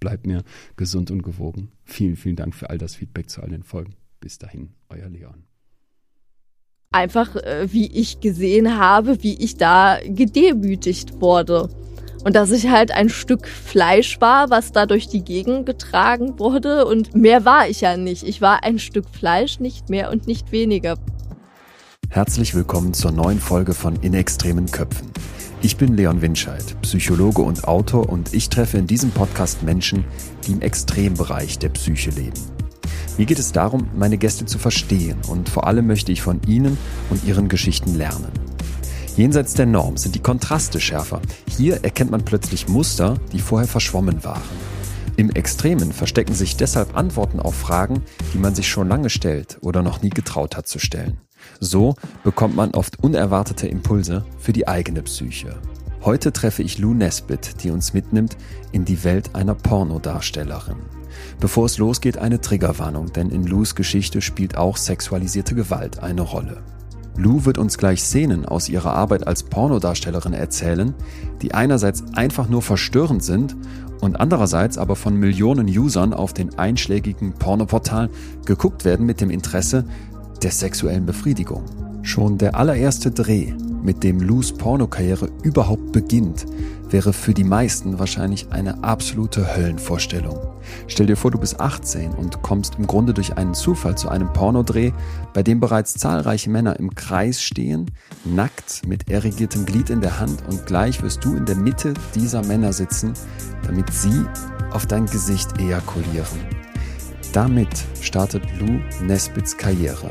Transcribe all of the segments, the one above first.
bleibt mir gesund und gewogen. Vielen, vielen Dank für all das Feedback zu all den Folgen. Bis dahin, euer Leon. Einfach, äh, wie ich gesehen habe, wie ich da gedemütigt wurde. Und dass ich halt ein Stück Fleisch war, was da durch die Gegend getragen wurde. Und mehr war ich ja nicht. Ich war ein Stück Fleisch, nicht mehr und nicht weniger. Herzlich willkommen zur neuen Folge von In extremen Köpfen. Ich bin Leon Winscheid, Psychologe und Autor und ich treffe in diesem Podcast Menschen, die im Extrembereich der Psyche leben. Mir geht es darum, meine Gäste zu verstehen und vor allem möchte ich von ihnen und ihren Geschichten lernen. Jenseits der Norm sind die Kontraste schärfer. Hier erkennt man plötzlich Muster, die vorher verschwommen waren. Im Extremen verstecken sich deshalb Antworten auf Fragen, die man sich schon lange stellt oder noch nie getraut hat zu stellen. So bekommt man oft unerwartete Impulse für die eigene Psyche. Heute treffe ich Lou Nesbitt, die uns mitnimmt in die Welt einer Pornodarstellerin. Bevor es losgeht, eine Triggerwarnung, denn in Lous Geschichte spielt auch sexualisierte Gewalt eine Rolle. Lou wird uns gleich Szenen aus ihrer Arbeit als Pornodarstellerin erzählen, die einerseits einfach nur verstörend sind und andererseits aber von Millionen Usern auf den einschlägigen Pornoportalen geguckt werden mit dem Interesse, der sexuellen Befriedigung. Schon der allererste Dreh, mit dem Lus Pornokarriere überhaupt beginnt, wäre für die meisten wahrscheinlich eine absolute Höllenvorstellung. Stell dir vor, du bist 18 und kommst im Grunde durch einen Zufall zu einem Pornodreh, bei dem bereits zahlreiche Männer im Kreis stehen, nackt mit erregiertem Glied in der Hand und gleich wirst du in der Mitte dieser Männer sitzen, damit sie auf dein Gesicht ejakulieren. Damit startet Lou Nesbits Karriere.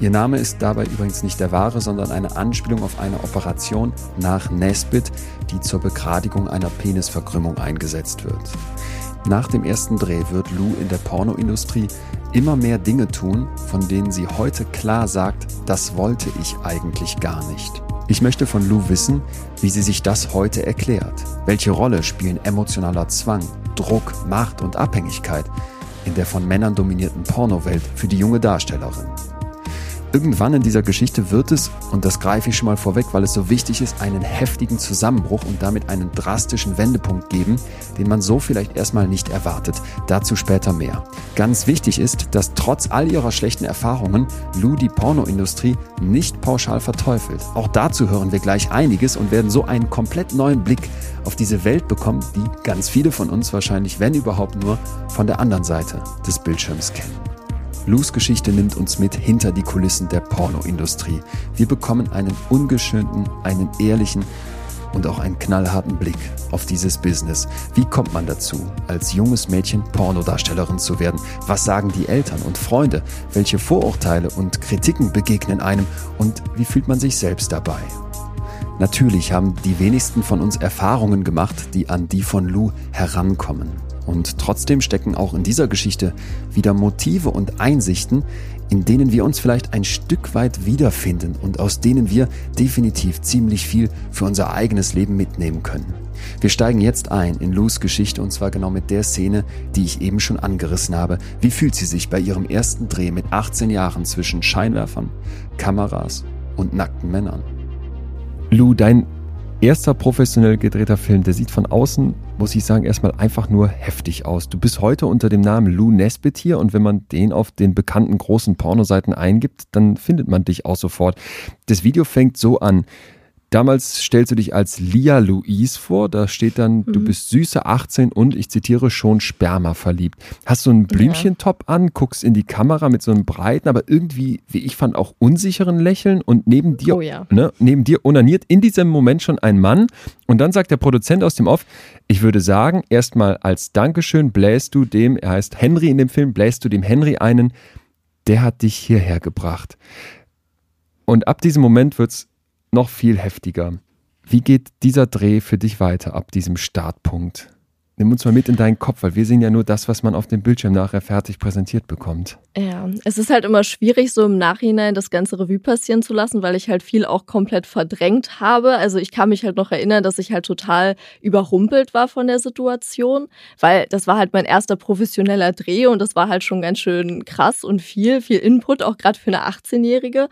Ihr Name ist dabei übrigens nicht der wahre, sondern eine Anspielung auf eine Operation nach Nesbit, die zur Begradigung einer Penisverkrümmung eingesetzt wird. Nach dem ersten Dreh wird Lou in der Pornoindustrie immer mehr Dinge tun, von denen sie heute klar sagt, das wollte ich eigentlich gar nicht. Ich möchte von Lou wissen, wie sie sich das heute erklärt. Welche Rolle spielen emotionaler Zwang, Druck, Macht und Abhängigkeit in der von Männern dominierten Pornowelt für die junge Darstellerin. Irgendwann in dieser Geschichte wird es, und das greife ich schon mal vorweg, weil es so wichtig ist, einen heftigen Zusammenbruch und damit einen drastischen Wendepunkt geben, den man so vielleicht erstmal nicht erwartet. Dazu später mehr. Ganz wichtig ist, dass trotz all ihrer schlechten Erfahrungen Lou die Pornoindustrie nicht pauschal verteufelt. Auch dazu hören wir gleich einiges und werden so einen komplett neuen Blick auf diese Welt bekommen, die ganz viele von uns wahrscheinlich, wenn überhaupt nur, von der anderen Seite des Bildschirms kennen. Lus Geschichte nimmt uns mit hinter die Kulissen der Pornoindustrie. Wir bekommen einen ungeschönten, einen ehrlichen und auch einen knallharten Blick auf dieses Business. Wie kommt man dazu, als junges Mädchen Pornodarstellerin zu werden? Was sagen die Eltern und Freunde? Welche Vorurteile und Kritiken begegnen einem? Und wie fühlt man sich selbst dabei? Natürlich haben die wenigsten von uns Erfahrungen gemacht, die an die von Lou herankommen. Und trotzdem stecken auch in dieser Geschichte wieder Motive und Einsichten, in denen wir uns vielleicht ein Stück weit wiederfinden und aus denen wir definitiv ziemlich viel für unser eigenes Leben mitnehmen können. Wir steigen jetzt ein in Lous Geschichte und zwar genau mit der Szene, die ich eben schon angerissen habe. Wie fühlt sie sich bei ihrem ersten Dreh mit 18 Jahren zwischen Scheinwerfern, Kameras und nackten Männern? Lou, dein erster professionell gedrehter Film, der sieht von außen, muss ich sagen, erstmal einfach nur heftig aus. Du bist heute unter dem Namen Lou Nesbitt hier und wenn man den auf den bekannten großen Pornoseiten eingibt, dann findet man dich auch sofort. Das Video fängt so an. Damals stellst du dich als Lia Louise vor, da steht dann, mhm. du bist süße 18 und, ich zitiere, schon Sperma verliebt. Hast du einen Blümchentop an, guckst in die Kamera mit so einem breiten, aber irgendwie, wie ich fand, auch unsicheren Lächeln und neben dir, oh ja. ne, neben dir onaniert in diesem Moment schon ein Mann und dann sagt der Produzent aus dem Off, ich würde sagen, erstmal als Dankeschön bläst du dem, er heißt Henry in dem Film, bläst du dem Henry einen, der hat dich hierher gebracht. Und ab diesem Moment wird es noch viel heftiger. Wie geht dieser Dreh für dich weiter ab diesem Startpunkt? Nimm uns mal mit in deinen Kopf, weil wir sehen ja nur das, was man auf dem Bildschirm nachher fertig präsentiert bekommt. Ja, es ist halt immer schwierig, so im Nachhinein das ganze Revue passieren zu lassen, weil ich halt viel auch komplett verdrängt habe. Also ich kann mich halt noch erinnern, dass ich halt total überrumpelt war von der Situation, weil das war halt mein erster professioneller Dreh und das war halt schon ganz schön krass und viel, viel Input, auch gerade für eine 18-Jährige.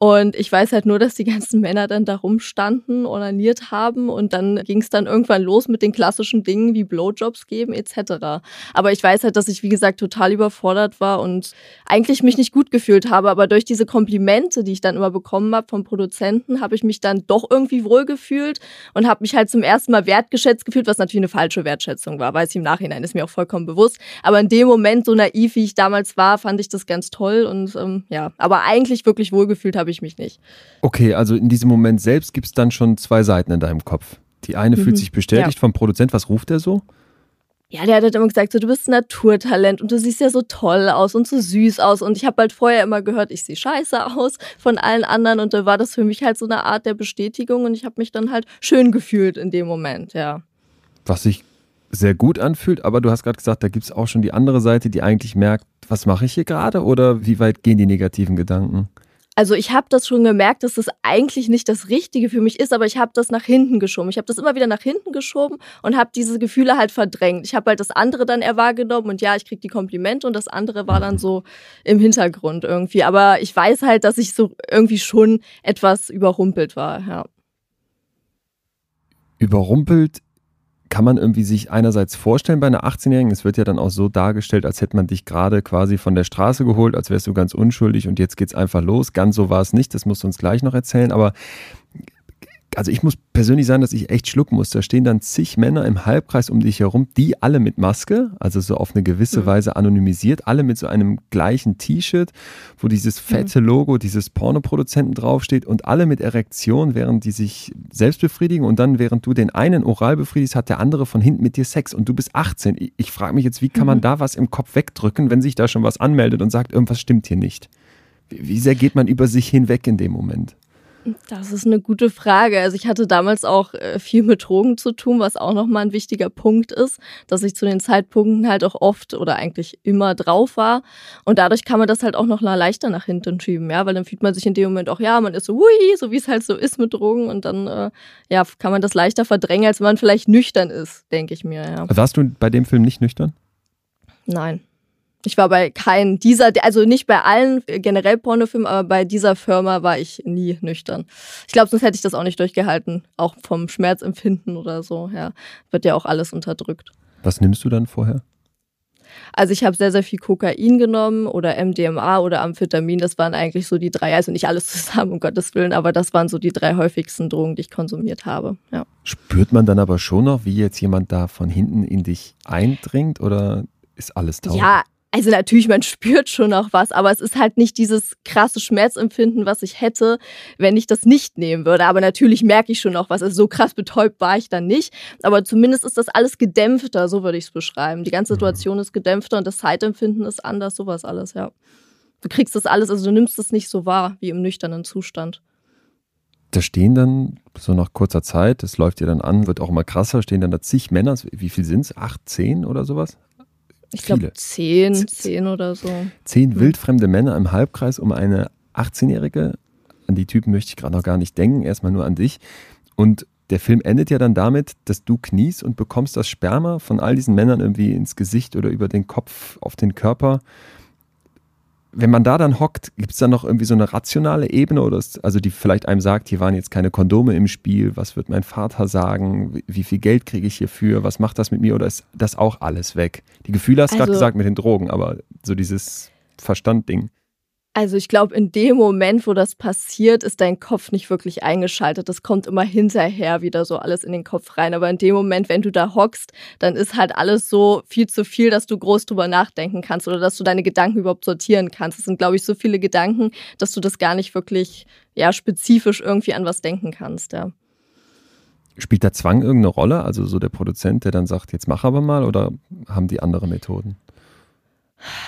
Und ich weiß halt nur, dass die ganzen Männer dann da rumstanden, ornaniert haben und dann ging es dann irgendwann los mit den klassischen Dingen wie Blowjobs geben etc. Aber ich weiß halt, dass ich, wie gesagt, total überfordert war und eigentlich mich nicht gut gefühlt habe. Aber durch diese Komplimente, die ich dann immer bekommen habe vom Produzenten, habe ich mich dann doch irgendwie wohl gefühlt und habe mich halt zum ersten Mal wertgeschätzt gefühlt, was natürlich eine falsche Wertschätzung war, weiß ich im Nachhinein, ist mir auch vollkommen bewusst. Aber in dem Moment, so naiv wie ich damals war, fand ich das ganz toll und ähm, ja, aber eigentlich wirklich wohlgefühlt habe habe ich mich nicht. Okay, also in diesem Moment selbst gibt es dann schon zwei Seiten in deinem Kopf. Die eine mhm. fühlt sich bestätigt ja. vom Produzent. Was ruft er so? Ja, der hat halt immer gesagt, so, du bist ein Naturtalent und du siehst ja so toll aus und so süß aus. Und ich habe halt vorher immer gehört, ich sehe scheiße aus von allen anderen. Und da war das für mich halt so eine Art der Bestätigung und ich habe mich dann halt schön gefühlt in dem Moment, ja. Was sich sehr gut anfühlt, aber du hast gerade gesagt, da gibt es auch schon die andere Seite, die eigentlich merkt, was mache ich hier gerade oder wie weit gehen die negativen Gedanken? Also ich habe das schon gemerkt, dass das eigentlich nicht das Richtige für mich ist, aber ich habe das nach hinten geschoben. Ich habe das immer wieder nach hinten geschoben und habe diese Gefühle halt verdrängt. Ich habe halt das andere dann eher wahrgenommen und ja, ich krieg die Komplimente und das andere war dann so im Hintergrund irgendwie. Aber ich weiß halt, dass ich so irgendwie schon etwas überrumpelt war, ja. Überrumpelt kann man irgendwie sich einerseits vorstellen bei einer 18-Jährigen, es wird ja dann auch so dargestellt, als hätte man dich gerade quasi von der Straße geholt, als wärst du ganz unschuldig und jetzt geht's einfach los. Ganz so war es nicht, das musst du uns gleich noch erzählen, aber also ich muss persönlich sagen, dass ich echt schlucken muss. Da stehen dann zig Männer im Halbkreis um dich herum, die alle mit Maske, also so auf eine gewisse mhm. Weise anonymisiert, alle mit so einem gleichen T-Shirt, wo dieses mhm. fette Logo dieses Pornoproduzenten draufsteht und alle mit Erektion, während die sich selbst befriedigen und dann, während du den einen oral befriedigst, hat der andere von hinten mit dir Sex und du bist 18. Ich, ich frage mich jetzt, wie kann man mhm. da was im Kopf wegdrücken, wenn sich da schon was anmeldet und sagt, irgendwas stimmt hier nicht? Wie, wie sehr geht man über sich hinweg in dem Moment? Das ist eine gute Frage. Also ich hatte damals auch äh, viel mit Drogen zu tun, was auch nochmal ein wichtiger Punkt ist, dass ich zu den Zeitpunkten halt auch oft oder eigentlich immer drauf war. Und dadurch kann man das halt auch noch leichter nach hinten schieben, ja, weil dann fühlt man sich in dem Moment auch, ja, man ist so, hui, so wie es halt so ist mit Drogen und dann, äh, ja, kann man das leichter verdrängen, als wenn man vielleicht nüchtern ist, denke ich mir, ja. Warst du bei dem Film nicht nüchtern? Nein. Ich war bei keinem dieser, also nicht bei allen generell Pornofilmen, aber bei dieser Firma war ich nie nüchtern. Ich glaube, sonst hätte ich das auch nicht durchgehalten. Auch vom Schmerzempfinden oder so, ja. Wird ja auch alles unterdrückt. Was nimmst du dann vorher? Also ich habe sehr, sehr viel Kokain genommen oder MDMA oder Amphetamin. Das waren eigentlich so die drei, also nicht alles zusammen, um Gottes Willen, aber das waren so die drei häufigsten Drogen, die ich konsumiert habe. Ja. Spürt man dann aber schon noch, wie jetzt jemand da von hinten in dich eindringt oder ist alles taub? Ja, also natürlich, man spürt schon noch was, aber es ist halt nicht dieses krasse Schmerzempfinden, was ich hätte, wenn ich das nicht nehmen würde. Aber natürlich merke ich schon noch was. Also so krass betäubt war ich dann nicht. Aber zumindest ist das alles gedämpfter, so würde ich es beschreiben. Die ganze mhm. Situation ist gedämpfter und das Zeitempfinden ist anders, sowas alles, ja. Du kriegst das alles, also du nimmst es nicht so wahr wie im nüchternen Zustand. Da stehen dann so nach kurzer Zeit, das läuft dir dann an, wird auch immer krasser, stehen dann da zig Männer, wie viel sind es? Acht, zehn oder sowas? Ich glaube zehn, zehn oder so. Zehn hm. wildfremde Männer im Halbkreis um eine 18-Jährige. An die Typen möchte ich gerade noch gar nicht denken, erstmal nur an dich. Und der Film endet ja dann damit, dass du kniest und bekommst das Sperma von all diesen Männern irgendwie ins Gesicht oder über den Kopf auf den Körper wenn man da dann hockt, gibt es dann noch irgendwie so eine rationale Ebene oder ist, also die vielleicht einem sagt, hier waren jetzt keine Kondome im Spiel, was wird mein Vater sagen, wie, viel Geld kriege ich hierfür, was macht das mit mir oder ist das auch alles weg? Die Gefühle hast du also, gerade gesagt mit den Drogen, aber so dieses Verstandding. Also ich glaube, in dem Moment, wo das passiert, ist dein Kopf nicht wirklich eingeschaltet. Das kommt immer hinterher wieder so alles in den Kopf rein. Aber in dem Moment, wenn du da hockst, dann ist halt alles so viel zu viel, dass du groß drüber nachdenken kannst oder dass du deine Gedanken überhaupt sortieren kannst. Es sind, glaube ich, so viele Gedanken, dass du das gar nicht wirklich ja, spezifisch irgendwie an was denken kannst. Ja. Spielt der Zwang irgendeine Rolle? Also so der Produzent, der dann sagt, jetzt mach aber mal oder haben die andere Methoden?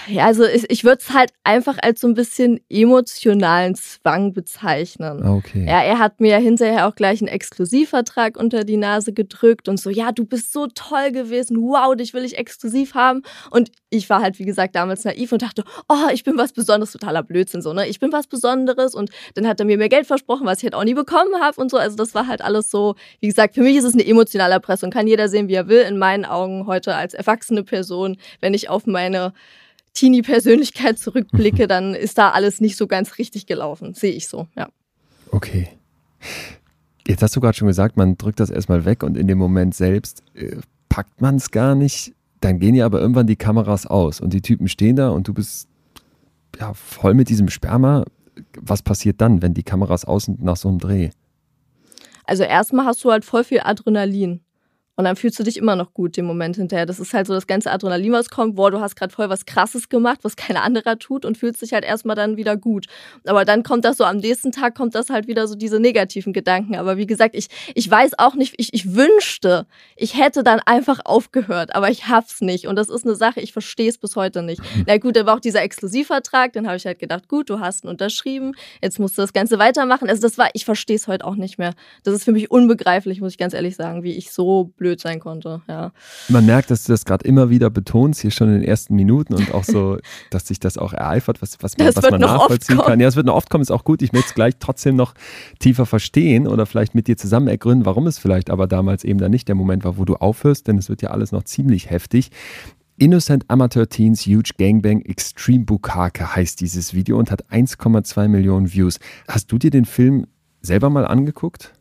Ja, also ich, ich würde es halt einfach als so ein bisschen emotionalen Zwang bezeichnen. Ah, okay. Ja, er hat mir hinterher auch gleich einen Exklusivvertrag unter die Nase gedrückt und so, ja, du bist so toll gewesen, wow, dich will ich exklusiv haben. Und ich war halt, wie gesagt, damals naiv und dachte, oh, ich bin was Besonderes, totaler Blödsinn, so, ne? Ich bin was Besonderes und dann hat er mir mehr Geld versprochen, was ich halt auch nie bekommen habe und so. Also das war halt alles so, wie gesagt, für mich ist es eine emotionale Erpressung. Kann jeder sehen, wie er will. In meinen Augen heute als erwachsene Person, wenn ich auf meine Teenie-Persönlichkeit zurückblicke, dann ist da alles nicht so ganz richtig gelaufen. Sehe ich so, ja. Okay. Jetzt hast du gerade schon gesagt, man drückt das erstmal weg und in dem Moment selbst äh, packt man es gar nicht. Dann gehen ja aber irgendwann die Kameras aus und die Typen stehen da und du bist ja voll mit diesem Sperma. Was passiert dann, wenn die Kameras aus sind nach so einem Dreh? Also erstmal hast du halt voll viel Adrenalin. Und dann fühlst du dich immer noch gut den Moment hinterher. Das ist halt so das ganze Adrenalin, was kommt. Boah, du hast gerade voll was Krasses gemacht, was kein anderer tut und fühlst dich halt erstmal dann wieder gut. Aber dann kommt das so, am nächsten Tag kommt das halt wieder so diese negativen Gedanken. Aber wie gesagt, ich, ich weiß auch nicht, ich, ich wünschte, ich hätte dann einfach aufgehört, aber ich hab's nicht. Und das ist eine Sache, ich verstehe es bis heute nicht. Na gut, da war auch dieser Exklusivvertrag, dann habe ich halt gedacht, gut, du hast ihn unterschrieben, jetzt musst du das Ganze weitermachen. Also das war, ich verstehe es heute auch nicht mehr. Das ist für mich unbegreiflich, muss ich ganz ehrlich sagen, wie ich so blöd blöd sein konnte. Ja. Man merkt, dass du das gerade immer wieder betonst, hier schon in den ersten Minuten und auch so, dass sich das auch ereifert, was, was man, was man nachvollziehen kann. Ja, es wird noch oft kommen, ist auch gut. Ich möchte es gleich trotzdem noch tiefer verstehen oder vielleicht mit dir zusammen ergründen, warum es vielleicht aber damals eben dann nicht der Moment war, wo du aufhörst, denn es wird ja alles noch ziemlich heftig. Innocent Amateur Teens Huge Gangbang Extreme Bukake heißt dieses Video und hat 1,2 Millionen Views. Hast du dir den Film selber mal angeguckt?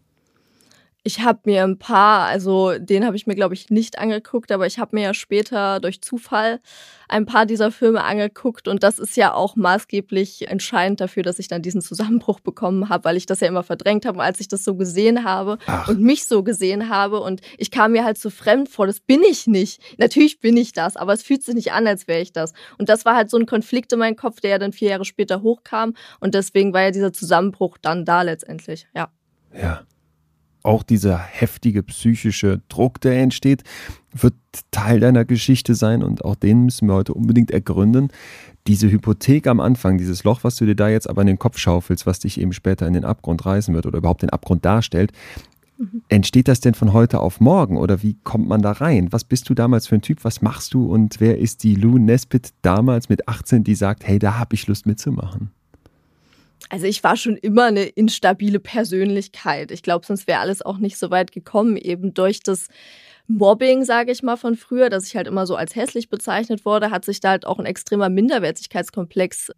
Ich habe mir ein paar, also den habe ich mir, glaube ich, nicht angeguckt, aber ich habe mir ja später durch Zufall ein paar dieser Filme angeguckt und das ist ja auch maßgeblich entscheidend dafür, dass ich dann diesen Zusammenbruch bekommen habe, weil ich das ja immer verdrängt habe, als ich das so gesehen habe Ach. und mich so gesehen habe und ich kam mir halt so fremd vor, das bin ich nicht. Natürlich bin ich das, aber es fühlt sich nicht an, als wäre ich das. Und das war halt so ein Konflikt in meinem Kopf, der ja dann vier Jahre später hochkam und deswegen war ja dieser Zusammenbruch dann da letztendlich, ja. Ja auch dieser heftige psychische Druck, der entsteht, wird Teil deiner Geschichte sein und auch den müssen wir heute unbedingt ergründen. Diese Hypothek am Anfang, dieses Loch, was du dir da jetzt aber in den Kopf schaufelst, was dich eben später in den Abgrund reißen wird oder überhaupt den Abgrund darstellt, mhm. entsteht das denn von heute auf morgen oder wie kommt man da rein? Was bist du damals für ein Typ? Was machst du und wer ist die Lou Nesbitt damals mit 18, die sagt, hey, da habe ich Lust mitzumachen? Also ich war schon immer eine instabile Persönlichkeit. Ich glaube, sonst wäre alles auch nicht so weit gekommen, eben durch das Mobbing, sage ich mal, von früher, dass ich halt immer so als hässlich bezeichnet wurde, hat sich da halt auch ein extremer Minderwertigkeitskomplex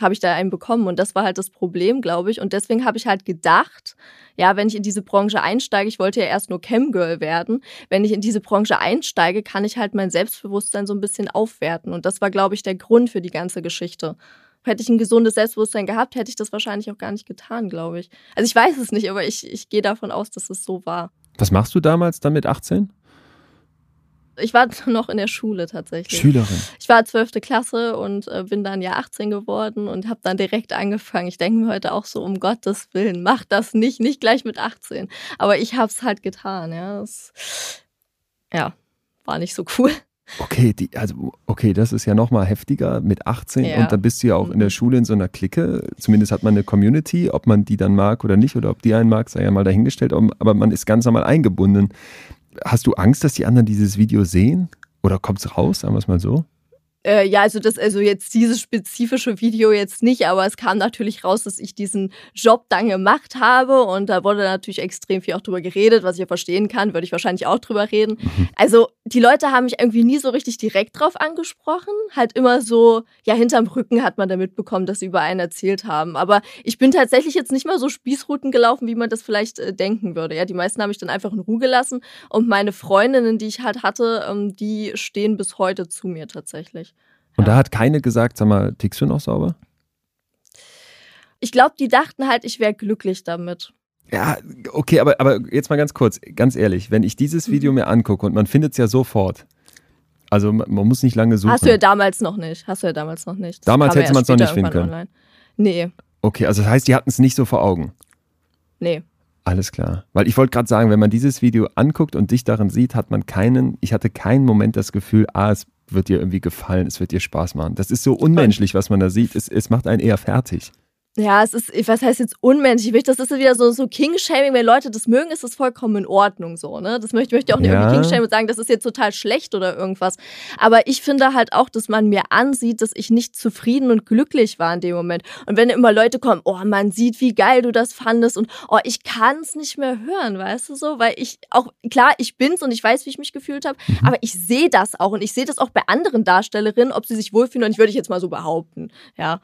habe ich da einen bekommen und das war halt das Problem, glaube ich. Und deswegen habe ich halt gedacht, ja, wenn ich in diese Branche einsteige, ich wollte ja erst nur Camgirl werden, wenn ich in diese Branche einsteige, kann ich halt mein Selbstbewusstsein so ein bisschen aufwerten. Und das war, glaube ich, der Grund für die ganze Geschichte. Hätte ich ein gesundes Selbstbewusstsein gehabt, hätte ich das wahrscheinlich auch gar nicht getan, glaube ich. Also ich weiß es nicht, aber ich, ich gehe davon aus, dass es so war. Was machst du damals dann mit 18? Ich war noch in der Schule tatsächlich. Schülerin. Ich war 12. Klasse und äh, bin dann ja 18 geworden und habe dann direkt angefangen. Ich denke mir heute auch so, um Gottes Willen, mach das nicht, nicht gleich mit 18. Aber ich habe es halt getan, ja. Das, ja, war nicht so cool. Okay, die, also okay, das ist ja nochmal heftiger mit 18 ja. und dann bist du ja auch in der mhm. Schule in so einer Clique. Zumindest hat man eine Community, ob man die dann mag oder nicht oder ob die einen mag, sei ja mal dahingestellt, aber man ist ganz normal eingebunden. Hast du Angst, dass die anderen dieses Video sehen? Oder kommt es raus, sagen wir es mal so? Äh, ja, also das, also jetzt dieses spezifische Video jetzt nicht, aber es kam natürlich raus, dass ich diesen Job dann gemacht habe und da wurde natürlich extrem viel auch drüber geredet, was ich ja verstehen kann, würde ich wahrscheinlich auch drüber reden. Mhm. Also die Leute haben mich irgendwie nie so richtig direkt drauf angesprochen, halt immer so, ja, hinterm Rücken hat man da mitbekommen, dass sie über einen erzählt haben. Aber ich bin tatsächlich jetzt nicht mal so Spießrouten gelaufen, wie man das vielleicht äh, denken würde. Ja, die meisten habe ich dann einfach in Ruhe gelassen und meine Freundinnen, die ich halt hatte, ähm, die stehen bis heute zu mir tatsächlich. Und ja. da hat keine gesagt, sag mal, tickst du noch sauber? Ich glaube, die dachten halt, ich wäre glücklich damit. Ja, okay, aber, aber jetzt mal ganz kurz, ganz ehrlich, wenn ich dieses Video Mhm. mir angucke und man findet es ja sofort, also man man muss nicht lange suchen. Hast du ja damals noch nicht. Hast du ja damals noch nicht. Das Damals ja hätte man's erst noch nicht finden irgendwann Online. Nee, okay, also das heißt, die hatten es nicht so vor Augen. nee. Alles klar. Weil ich wollte gerade sagen, wenn man dieses Video anguckt und dich darin sieht, hat man keinen, ich hatte keinen Moment das Gefühl, ah, es wird dir irgendwie gefallen, es wird dir Spaß machen. Das ist so unmenschlich, was man da sieht. Es, es macht einen eher fertig. Ja, es ist, was heißt jetzt unmenschlich? Das ist wieder so, so King-Shaming. Wenn Leute das mögen, ist das vollkommen in Ordnung so, ne? Das möchte, möchte ich auch nicht Ja. irgendwie King-Shaming und sagen, das ist jetzt total schlecht oder irgendwas. Aber ich finde halt auch, dass man mir ansieht, dass ich nicht zufrieden und glücklich war in dem Moment. Und wenn immer Leute kommen, oh, man sieht, wie geil du das fandest und oh, ich kann es nicht mehr hören, weißt du so? Weil ich auch, klar, ich bin's und ich weiß, wie ich mich gefühlt habe, aber ich sehe das auch und ich sehe das auch bei anderen Darstellerinnen, ob sie sich wohlfühlen und ich würde ich jetzt mal so behaupten, ja.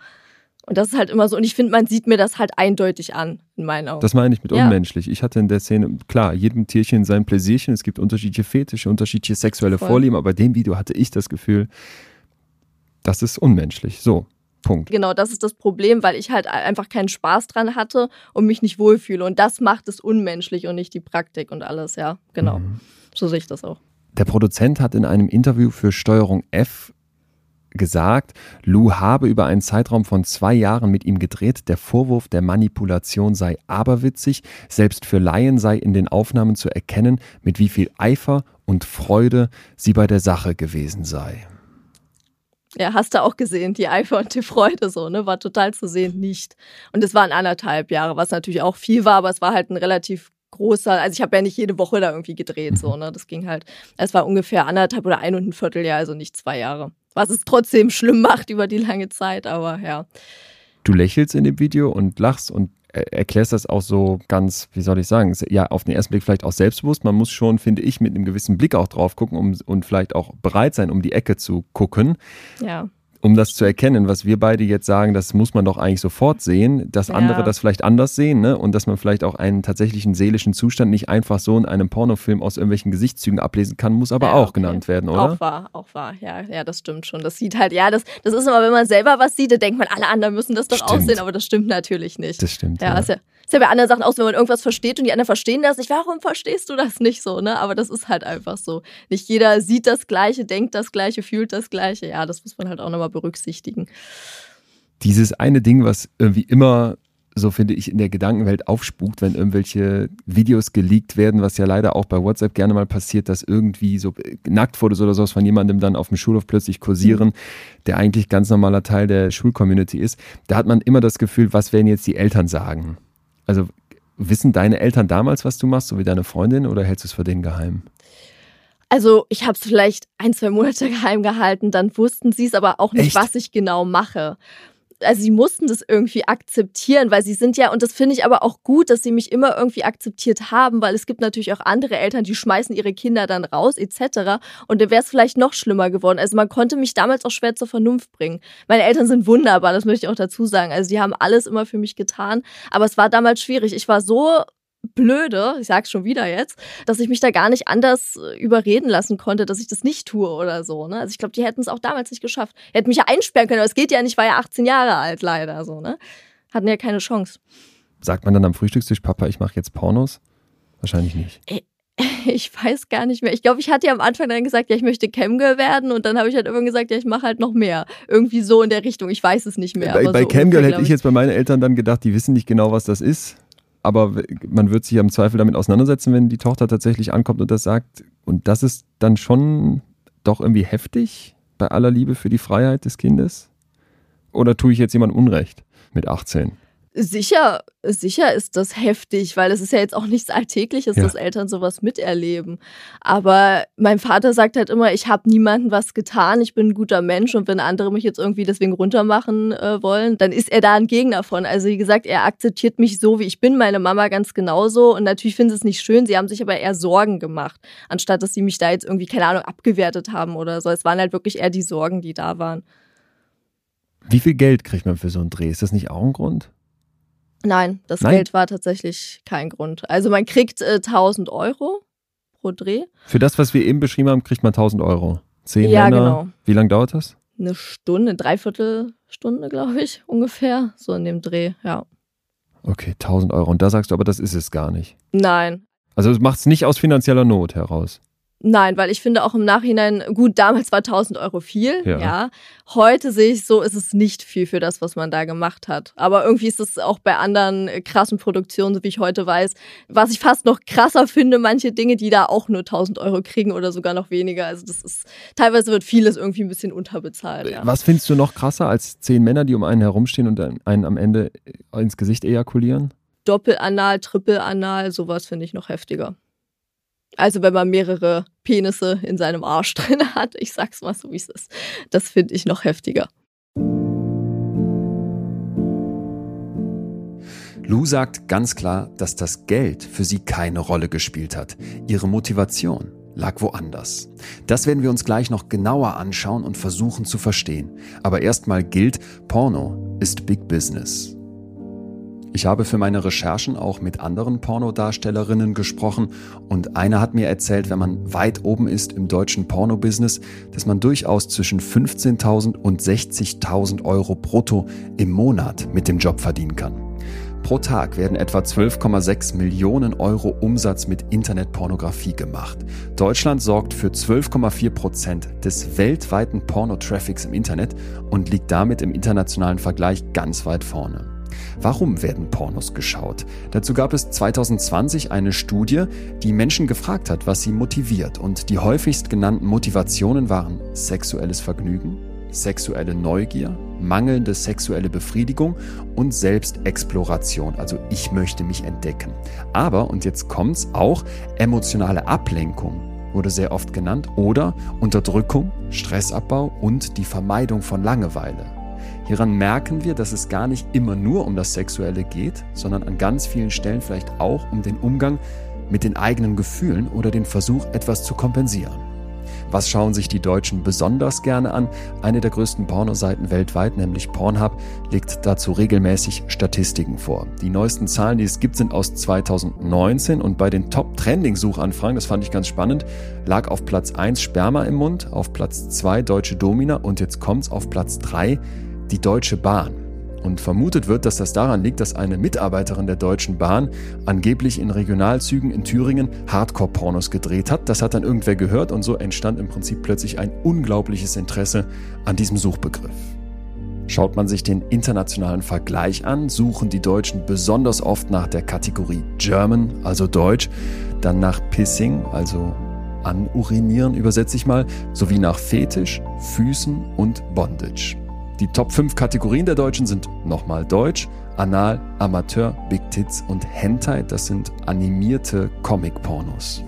Und das ist halt immer so. Und ich finde, man sieht mir das halt eindeutig an, in meinen Augen. Das meine ich mit Ja. unmenschlich. Ich hatte in der Szene, klar, jedem Tierchen sein Pläsierchen, es gibt unterschiedliche Fetische, unterschiedliche sexuelle Voll. Vorlieben, aber bei dem Video hatte ich das Gefühl, das ist unmenschlich. So, Punkt. genau, das ist das Problem, weil ich halt einfach keinen Spaß dran hatte und mich nicht wohlfühle. Und das macht es unmenschlich und nicht die Praktik und alles, ja. Genau. Mhm. So sehe ich das auch. Der Produzent hat in einem Interview für Steuerung F gesagt, Lou habe über einen Zeitraum von zwei Jahren mit ihm gedreht. Der Vorwurf der Manipulation sei aberwitzig. Selbst für Laien sei in den Aufnahmen zu erkennen, mit wie viel Eifer und Freude sie bei der Sache gewesen sei. Ja, hast du auch gesehen, die Eifer und die Freude so, ne? War total zu sehen, nicht. Und es waren anderthalb Jahre, was natürlich auch viel war, aber es war halt ein relativ großer, also ich habe ja nicht jede Woche da irgendwie gedreht, so, ne? Das ging halt, es war ungefähr anderthalb oder ein und ein Vierteljahr, also nicht zwei Jahre. Was es trotzdem schlimm macht über die lange Zeit, aber ja. Du lächelst in dem Video und lachst und er- erklärst das auch so ganz, wie soll ich sagen, ja, auf den ersten Blick vielleicht auch selbstbewusst. Man muss schon, finde ich, mit einem gewissen Blick auch drauf gucken um, und vielleicht auch bereit sein, um die Ecke zu gucken. Ja. Um das zu erkennen, was wir beide jetzt sagen, das muss man doch eigentlich sofort sehen, dass Ja. andere das vielleicht anders sehen, ne? Und dass man vielleicht auch einen tatsächlichen seelischen Zustand nicht einfach so in einem Pornofilm aus irgendwelchen Gesichtszügen ablesen kann, muss aber Ja, auch okay. genannt werden, oder? Auch wahr, auch wahr. Ja, ja, das stimmt schon. Das sieht halt, ja, das, das ist immer, wenn man selber was sieht, dann denkt man, alle anderen müssen das doch Stimmt. aussehen, aber das stimmt natürlich nicht. Das stimmt. ja, Ja, ja, ist ja bei anderen Sachen auch, so, wenn man irgendwas versteht und die anderen verstehen das nicht. Warum verstehst du das nicht so, ne? Aber das ist halt einfach so. Nicht jeder sieht das Gleiche, denkt das Gleiche, fühlt das Gleiche. Ja, das muss man halt auch nochmal berücksichtigen. Dieses eine Ding, was irgendwie immer so finde ich in der Gedankenwelt aufspukt, wenn irgendwelche Videos geleakt werden, was ja leider auch bei WhatsApp gerne mal passiert, dass irgendwie so Nacktfotos oder sowas von jemandem dann auf dem Schulhof plötzlich kursieren, der eigentlich ganz normaler Teil der Schulcommunity ist. Da hat man immer das Gefühl, was werden jetzt die Eltern sagen? Also wissen deine Eltern damals, was du machst, so wie deine Freundin, oder hältst du es vor denen geheim? Also, ich habe es vielleicht ein, zwei Monate geheim gehalten, dann wussten sie es aber auch nicht, Echt? was ich genau mache. Also, sie mussten das irgendwie akzeptieren, weil sie sind ja, und das finde ich aber auch gut, dass sie mich immer irgendwie akzeptiert haben, weil es gibt natürlich auch andere Eltern, die schmeißen ihre Kinder dann raus, etc. Und dann wäre es vielleicht noch schlimmer geworden. Also, man konnte mich damals auch schwer zur Vernunft bringen. Meine Eltern sind wunderbar, das möchte ich auch dazu sagen. Also, die haben alles immer für mich getan, aber es war damals schwierig. Ich war so blöde, ich sag's schon wieder jetzt, dass ich mich da gar nicht anders äh, überreden lassen konnte, dass ich das nicht tue oder so. Ne? Also ich glaube, die hätten es auch damals nicht geschafft. Hätten mich ja einsperren können, aber es geht ja nicht, ich war ja 18 Jahre alt leider so, ne? Hatten ja keine Chance. Sagt man dann am Frühstückstisch, Papa, ich mache jetzt Pornos? Wahrscheinlich nicht. Ich weiß gar nicht mehr. Ich glaube, ich hatte ja am Anfang dann gesagt, ja, ich möchte Camgirl werden und dann habe ich halt irgendwann gesagt, ja, ich mache halt noch mehr. Irgendwie so in der Richtung. Ich weiß es nicht mehr. bei bei so Camgirl hätte ich jetzt bei meinen Eltern dann gedacht, die wissen nicht genau, was das ist. Aber man wird sich ja im Zweifel damit auseinandersetzen, wenn die Tochter tatsächlich ankommt und das sagt. Und das ist dann schon doch irgendwie heftig bei aller Liebe für die Freiheit des Kindes. Oder tue ich jetzt jemandem Unrecht mit 18? Sicher, sicher ist das heftig, weil es ist ja jetzt auch nichts Alltägliches, Ja. dass Eltern sowas miterleben. Aber mein Vater sagt halt immer, ich habe niemandem was getan, ich bin ein guter Mensch und wenn andere mich jetzt irgendwie deswegen runtermachen äh, wollen, dann ist er da ein Gegner von. Also wie gesagt, er akzeptiert mich so, wie ich bin, meine Mama ganz genauso und natürlich finden sie es nicht schön, sie haben sich aber eher Sorgen gemacht, anstatt dass sie mich da jetzt irgendwie, keine Ahnung, abgewertet haben oder so. Es waren halt wirklich eher die Sorgen, die da waren. Wie viel Geld kriegt man für so einen Dreh? Ist das nicht auch ein Grund? Nein, das Nein? Geld war tatsächlich kein Grund. Also man kriegt äh, 1000 Euro pro Dreh. Für das, was wir eben beschrieben haben, kriegt man 1000 Euro. Zehn Ja, Männer. genau. Wie lange dauert das? Eine Stunde, eine Dreiviertelstunde, glaube ich, ungefähr. So in dem Dreh, ja. Okay, 1000 Euro. Und da sagst du aber, das ist es gar nicht. Nein. Also du machst es nicht aus finanzieller Not heraus. Nein, weil ich finde auch im Nachhinein, gut, damals war 1000 Euro viel, Ja. ja. Heute sehe ich so, ist es nicht viel für das, was man da gemacht hat. Aber irgendwie ist es auch bei anderen krassen Produktionen, so wie ich heute weiß, was ich fast noch krasser finde, manche Dinge, die da auch nur 1000 Euro kriegen oder sogar noch weniger. Also das ist, teilweise wird vieles irgendwie ein bisschen unterbezahlt, ja. Was findest du noch krasser als zehn Männer, die um einen herumstehen und einen- einen am Ende ins Gesicht ejakulieren? Doppelanal, Trippelanal, sowas finde ich noch heftiger. Also wenn man mehrere Penisse in seinem Arsch drin hat, ich sag's mal so, wie es ist. Das finde ich noch heftiger. Lou sagt ganz klar, dass das Geld für sie keine Rolle gespielt hat. Ihre Motivation lag woanders. Das werden wir uns gleich noch genauer anschauen und versuchen zu verstehen. Aber erstmal gilt, Porno ist Big Business. Ich habe für meine Recherchen auch mit anderen Pornodarstellerinnen gesprochen und eine hat mir erzählt, wenn man weit oben ist im deutschen Pornobusiness, dass man durchaus zwischen 15.000 und 60.000 Euro brutto im Monat mit dem Job verdienen kann. Pro Tag werden etwa 12,6 Millionen Euro Umsatz mit Internetpornografie gemacht. Deutschland sorgt für 12,4 Prozent des weltweiten Pornotraffics im Internet und liegt damit im internationalen Vergleich ganz weit vorne. Warum werden Pornos geschaut? Dazu gab es 2020 eine Studie, die Menschen gefragt hat, was sie motiviert. Und die häufigst genannten Motivationen waren sexuelles Vergnügen, sexuelle Neugier, mangelnde sexuelle Befriedigung und Selbstexploration, also ich möchte mich entdecken. Aber, und jetzt kommt's, auch emotionale Ablenkung wurde sehr oft genannt oder Unterdrückung, Stressabbau und die Vermeidung von Langeweile. Hieran merken wir, dass es gar nicht immer nur um das Sexuelle geht, sondern an ganz vielen Stellen vielleicht auch um den Umgang mit den eigenen Gefühlen oder den Versuch, etwas zu kompensieren. Was schauen sich die Deutschen besonders gerne an? Eine der größten Pornoseiten weltweit, nämlich Pornhub, legt dazu regelmäßig Statistiken vor. Die neuesten Zahlen, die es gibt, sind aus 2019 und bei den Top-Trending-Suchanfragen, das fand ich ganz spannend, lag auf Platz 1 Sperma im Mund, auf Platz 2 Deutsche Domina und jetzt kommt's auf Platz 3 die Deutsche Bahn. Und vermutet wird, dass das daran liegt, dass eine Mitarbeiterin der Deutschen Bahn angeblich in Regionalzügen in Thüringen Hardcore-Pornos gedreht hat. Das hat dann irgendwer gehört und so entstand im Prinzip plötzlich ein unglaubliches Interesse an diesem Suchbegriff. Schaut man sich den internationalen Vergleich an, suchen die Deutschen besonders oft nach der Kategorie German, also Deutsch, dann nach Pissing, also anurinieren übersetze ich mal, sowie nach Fetisch, Füßen und Bondage. Die Top 5 Kategorien der Deutschen sind nochmal Deutsch, Anal, Amateur, Big Tits und Hentai. Das sind animierte Comic-Pornos.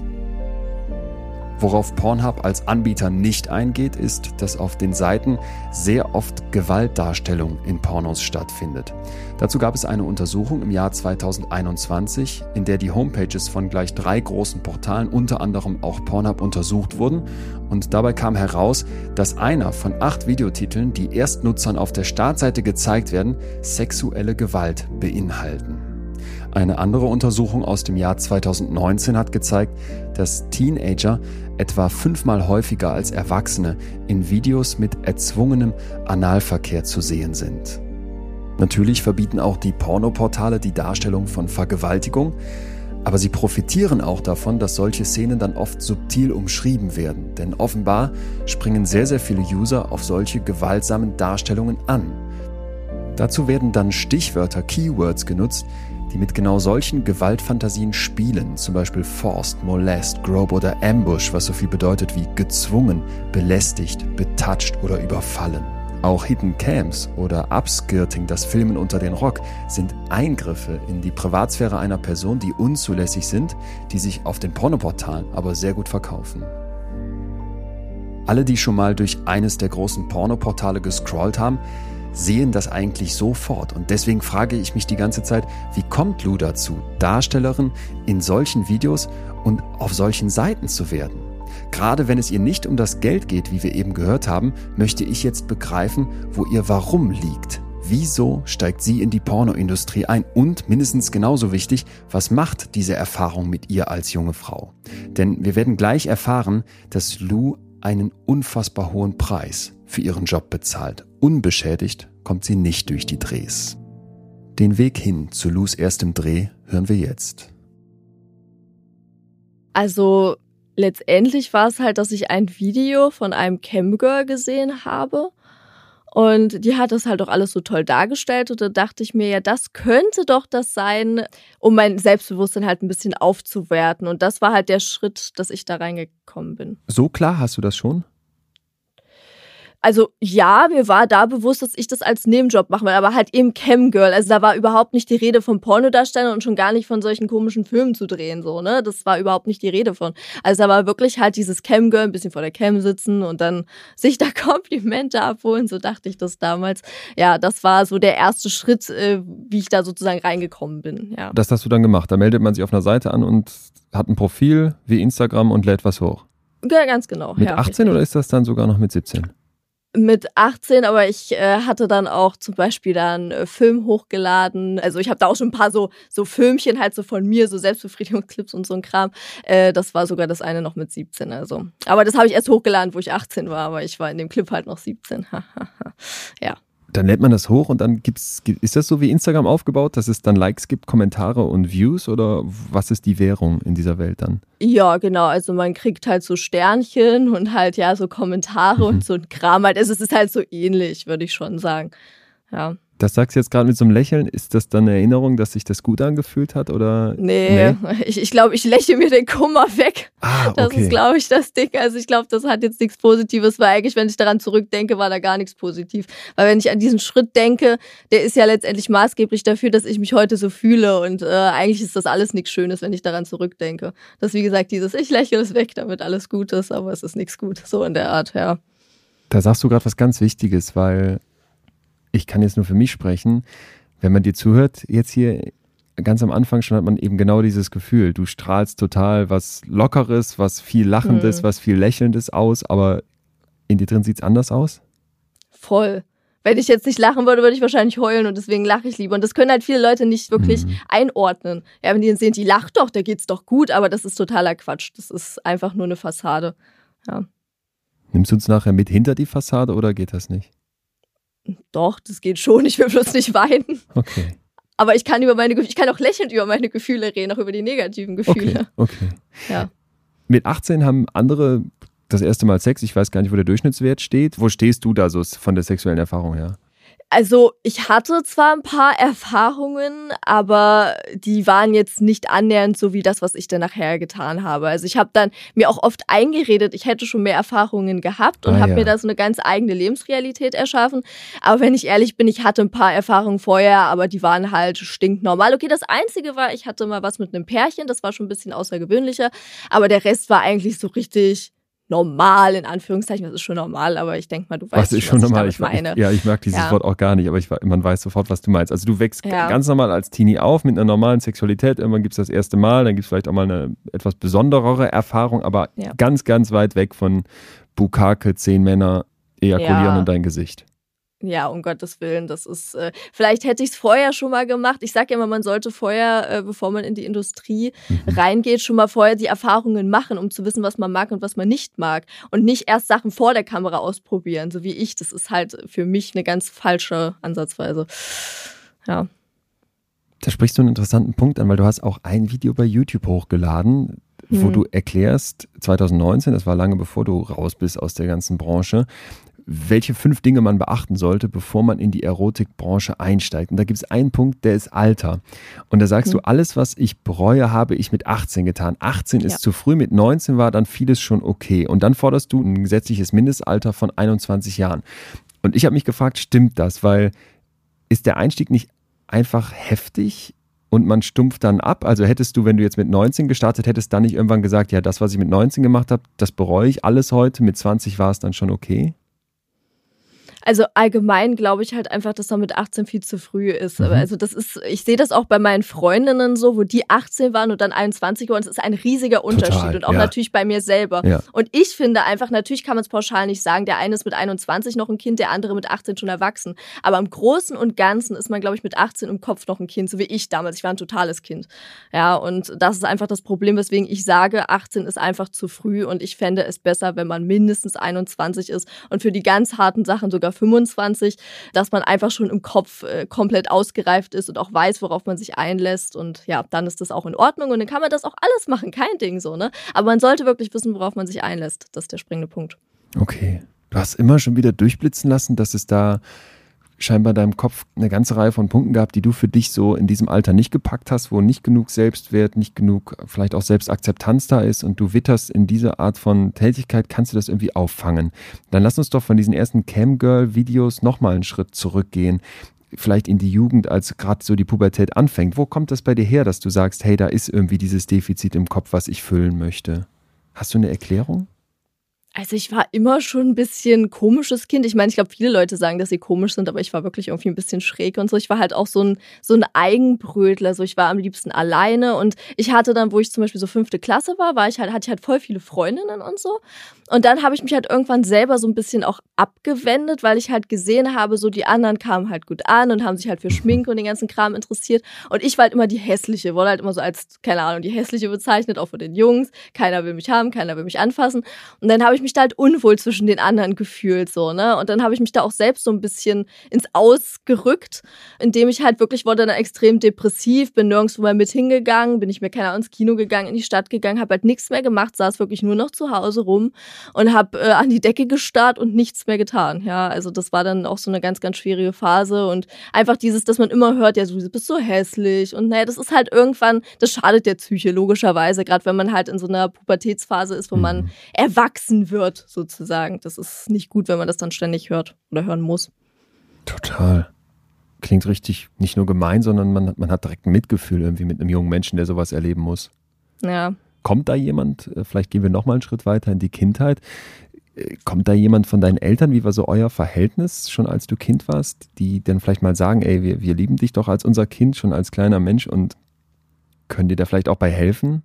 Worauf Pornhub als Anbieter nicht eingeht, ist, dass auf den Seiten sehr oft Gewaltdarstellung in Pornos stattfindet. Dazu gab es eine Untersuchung im Jahr 2021, in der die Homepages von gleich drei großen Portalen, unter anderem auch Pornhub, untersucht wurden. Und dabei kam heraus, dass einer von acht Videotiteln, die Erstnutzern auf der Startseite gezeigt werden, sexuelle Gewalt beinhalten. Eine andere Untersuchung aus dem Jahr 2019 hat gezeigt, dass Teenager etwa fünfmal häufiger als Erwachsene in Videos mit erzwungenem Analverkehr zu sehen sind. Natürlich verbieten auch die Pornoportale die Darstellung von Vergewaltigung, aber sie profitieren auch davon, dass solche Szenen dann oft subtil umschrieben werden, denn offenbar springen sehr, sehr viele User auf solche gewaltsamen Darstellungen an. Dazu werden dann Stichwörter, Keywords genutzt, die mit genau solchen Gewaltfantasien spielen, zum Beispiel Forced, Molest, Grope oder Ambush, was so viel bedeutet wie gezwungen, belästigt, betatscht oder überfallen. Auch Hidden Cams oder Upskirting, das Filmen unter den Rock, sind Eingriffe in die Privatsphäre einer Person, die unzulässig sind, die sich auf den Pornoportalen aber sehr gut verkaufen. Alle, die schon mal durch eines der großen Pornoportale gescrollt haben, sehen das eigentlich sofort. Und deswegen frage ich mich die ganze Zeit, wie kommt Lou dazu, Darstellerin in solchen Videos und auf solchen Seiten zu werden? Gerade wenn es ihr nicht um das Geld geht, wie wir eben gehört haben, möchte ich jetzt begreifen, wo ihr Warum liegt. Wieso steigt sie in die Pornoindustrie ein? Und mindestens genauso wichtig, was macht diese Erfahrung mit ihr als junge Frau? Denn wir werden gleich erfahren, dass Lou einen unfassbar hohen Preis für ihren Job bezahlt. Unbeschädigt kommt sie nicht durch die Drehs. Den Weg hin zu Lus erstem Dreh hören wir jetzt. Also letztendlich war es halt, dass ich ein Video von einem Camgirl gesehen habe. Und die hat das halt auch alles so toll dargestellt. Und da dachte ich mir, ja, das könnte doch das sein, um mein Selbstbewusstsein halt ein bisschen aufzuwerten. Und das war halt der Schritt, dass ich da reingekommen bin. So klar hast du das schon? Also ja, mir war da bewusst, dass ich das als Nebenjob machen will, aber halt eben Camgirl. Also da war überhaupt nicht die Rede von Pornodarstellern und schon gar nicht von solchen komischen Filmen zu drehen, so, ne? Das war überhaupt nicht die Rede von. Also da war wirklich halt dieses Camgirl, ein bisschen vor der Cam sitzen und dann sich da Komplimente abholen, so dachte ich das damals. Ja, das war so der erste Schritt, äh, wie ich da sozusagen reingekommen bin, ja. Das hast du dann gemacht. Da meldet man sich auf einer Seite an und hat ein Profil wie Instagram und lädt was hoch. Ja, ganz genau. Mit ja, 18 richtig. oder ist das dann sogar noch mit 17? Mit 18, aber ich äh, hatte dann auch zum Beispiel dann äh, Film hochgeladen. Also ich habe da auch schon ein paar so, so Filmchen halt so von mir, so Selbstbefriedigungsclips und so ein Kram. Äh, das war sogar das eine noch mit 17. Also. Aber das habe ich erst hochgeladen, wo ich 18 war, aber ich war in dem Clip halt noch 17. ja dann lädt man das hoch und dann gibt's, ist das so wie Instagram aufgebaut, dass es dann Likes gibt, Kommentare und Views oder was ist die Währung in dieser Welt dann? Ja, genau. Also man kriegt halt so Sternchen und halt ja so Kommentare mhm. und so ein Kram halt. Also es ist halt so ähnlich, würde ich schon sagen. Ja. Das sagst du jetzt gerade mit so einem Lächeln. Ist das dann eine Erinnerung, dass sich das gut angefühlt hat? Oder? Nee, nee? ich, ich glaube, ich lächle mir den Kummer weg. Ah, okay. Das ist, glaube ich, das Ding. Also ich glaube, das hat jetzt nichts Positives, weil eigentlich, wenn ich daran zurückdenke, war da gar nichts positiv. Weil wenn ich an diesen Schritt denke, der ist ja letztendlich maßgeblich dafür, dass ich mich heute so fühle. Und äh, eigentlich ist das alles nichts Schönes, wenn ich daran zurückdenke. Das ist, wie gesagt, dieses Ich lächle es weg, damit alles gut ist, aber es ist nichts gut. So in der Art, ja. Da sagst du gerade was ganz Wichtiges, weil ich kann jetzt nur für mich sprechen, wenn man dir zuhört, jetzt hier ganz am Anfang schon hat man eben genau dieses Gefühl. Du strahlst total was Lockeres, was viel Lachendes, mhm. was viel Lächelndes aus, aber in dir drin sieht es anders aus? Voll. Wenn ich jetzt nicht lachen würde, würde ich wahrscheinlich heulen und deswegen lache ich lieber. Und das können halt viele Leute nicht wirklich mhm. einordnen. Ja, wenn die sehen, die lacht doch, da geht's doch gut, aber das ist totaler Quatsch. Das ist einfach nur eine Fassade. Ja. Nimmst du uns nachher mit hinter die Fassade oder geht das nicht? Doch, das geht schon. Ich will bloß nicht weinen. Okay. Aber ich kann über meine ich kann auch lächelnd über meine Gefühle reden, auch über die negativen Gefühle. Okay. okay. Ja. Mit 18 haben andere das erste Mal Sex. Ich weiß gar nicht, wo der Durchschnittswert steht. Wo stehst du da so von der sexuellen Erfahrung her? Also ich hatte zwar ein paar Erfahrungen, aber die waren jetzt nicht annähernd so wie das, was ich dann nachher getan habe. Also ich habe dann mir auch oft eingeredet, ich hätte schon mehr Erfahrungen gehabt und ah, habe ja. mir da so eine ganz eigene Lebensrealität erschaffen. Aber wenn ich ehrlich bin, ich hatte ein paar Erfahrungen vorher, aber die waren halt stinknormal. Okay, das Einzige war, ich hatte mal was mit einem Pärchen, das war schon ein bisschen außergewöhnlicher, aber der Rest war eigentlich so richtig normal, in Anführungszeichen. Das ist schon normal, aber ich denke mal, du weißt, was, ist schon was normal. ich, meine. Ich, ja, ich mag dieses ja. Wort auch gar nicht, aber ich, man weiß sofort, was du meinst. Also du wächst ja. ganz normal als Teenie auf mit einer normalen Sexualität. Irgendwann gibt es das erste Mal, dann gibt es vielleicht auch mal eine etwas besonderere Erfahrung, aber ja. ganz, ganz weit weg von Bukake, zehn Männer ejakulieren in dein Gesicht. Ja, um Gottes Willen, das ist, äh, vielleicht hätte ich es vorher schon mal gemacht. Ich sage ja immer, man sollte vorher, äh, bevor man in die Industrie mhm. reingeht, schon mal vorher die Erfahrungen machen, um zu wissen, was man mag und was man nicht mag. Und nicht erst Sachen vor der Kamera ausprobieren, so wie ich. Das ist halt für mich eine ganz falsche Ansatzweise. Ja. Da sprichst du einen interessanten Punkt an, weil du hast auch ein Video bei YouTube hochgeladen, wo mhm. du erklärst, 2019, das war lange bevor du raus bist aus der ganzen Branche, welche fünf Dinge man beachten sollte, bevor man in die Erotikbranche einsteigt. Und da gibt es einen Punkt, der ist Alter. Und da sagst mhm. du, alles, was ich bereue, habe ich mit 18 getan. 18 ja. ist zu früh, mit 19 war dann vieles schon okay. Und dann forderst du ein gesetzliches Mindestalter von 21 Jahren. Und ich habe mich gefragt, stimmt das? Weil ist der Einstieg nicht einfach heftig? und man stumpft dann ab. Also hättest du, wenn du jetzt mit 19 gestartet hättest, dann nicht irgendwann gesagt, ja, das, was ich mit 19 gemacht habe, das bereue ich alles heute. Mit 20 war es dann schon okay? Also allgemein glaube ich halt einfach, dass man mit 18 viel zu früh ist. Mhm. Also das ist, ich sehe das auch bei meinen Freundinnen so, wo die 18 waren und dann 21 geworden. Es ist ein riesiger Unterschied Total, und auch ja. natürlich bei mir selber. Ja. Und ich finde einfach, natürlich kann man es pauschal nicht sagen, der eine ist mit 21 noch ein Kind, der andere mit 18 schon erwachsen. Aber im Großen und Ganzen ist man, glaube ich, mit 18 im Kopf noch ein Kind, so wie ich damals. Ich war ein totales Kind. Ja, und das ist einfach das Problem, weswegen ich sage, 18 ist einfach zu früh und ich fände es besser, wenn man mindestens 21 ist und für die ganz harten Sachen sogar 25, dass man einfach schon im Kopf äh, komplett ausgereift ist und auch weiß, worauf man sich einlässt. Und ja, dann ist das auch in Ordnung und dann kann man das auch alles machen, kein Ding so, ne? Aber man sollte wirklich wissen, worauf man sich einlässt. Das ist der springende Punkt. Okay. Du hast immer schon wieder durchblitzen lassen, dass es da scheinbar in deinem Kopf eine ganze Reihe von Punkten gehabt, die du für dich so in diesem Alter nicht gepackt hast, wo nicht genug Selbstwert, nicht genug vielleicht auch Selbstakzeptanz da ist und du witterst in dieser Art von Tätigkeit, kannst du das irgendwie auffangen. Dann lass uns doch von diesen ersten Camgirl-Videos nochmal einen Schritt zurückgehen. Vielleicht in die Jugend, als gerade so die Pubertät anfängt. Wo kommt das bei dir her, dass du sagst, hey, da ist irgendwie dieses Defizit im Kopf, was ich füllen möchte? Hast du eine Erklärung? Also ich war immer schon ein bisschen komisches Kind. Ich meine, ich glaube, viele Leute sagen, dass sie komisch sind, aber ich war wirklich irgendwie ein bisschen schräg und so. Ich war halt auch so ein, so ein Eigenbrötler. So, ich war am liebsten alleine und ich hatte dann, wo ich zum Beispiel so fünfte Klasse war, war ich halt, hatte ich halt voll viele Freundinnen und so. Und dann habe ich mich halt irgendwann selber so ein bisschen auch abgewendet, weil ich halt gesehen habe, so die anderen kamen halt gut an und haben sich halt für Schminke und den ganzen Kram interessiert. Und ich war halt immer die hässliche, wurde halt immer so als, keine Ahnung, die hässliche bezeichnet, auch von den Jungs. Keiner will mich haben, keiner will mich anfassen. Und dann habe ich mich da halt unwohl zwischen den anderen gefühlt, so, ne? Und dann habe ich mich da auch selbst so ein bisschen ins Aus gerückt, indem ich halt wirklich wurde dann extrem depressiv, bin nirgendwo mehr mit hingegangen, bin ich mir keiner ins Kino gegangen, in die Stadt gegangen, habe halt nichts mehr gemacht, saß wirklich nur noch zu Hause rum und habe äh, an die Decke gestarrt und nichts mehr getan. Ja, also das war dann auch so eine ganz, ganz schwierige Phase und einfach dieses, dass man immer hört, ja, du bist so hässlich und naja, das ist halt irgendwann, das schadet der Psyche logischerweise, gerade wenn man halt in so einer Pubertätsphase ist, wo man mhm. erwachsen wird sozusagen. Das ist nicht gut, wenn man das dann ständig hört oder hören muss. Total. Klingt richtig nicht nur gemein, sondern man, man hat direkt ein Mitgefühl irgendwie mit einem jungen Menschen, der sowas erleben muss. Ja, Kommt da jemand, äh, vielleicht gehen wir nochmal einen Schritt weiter in die Kindheit, äh, kommt da jemand von deinen Eltern, wie war so euer Verhältnis schon als du Kind warst, die dann vielleicht mal sagen, ey, wir, wir lieben dich doch als unser Kind, schon als kleiner Mensch und können dir da vielleicht auch bei helfen?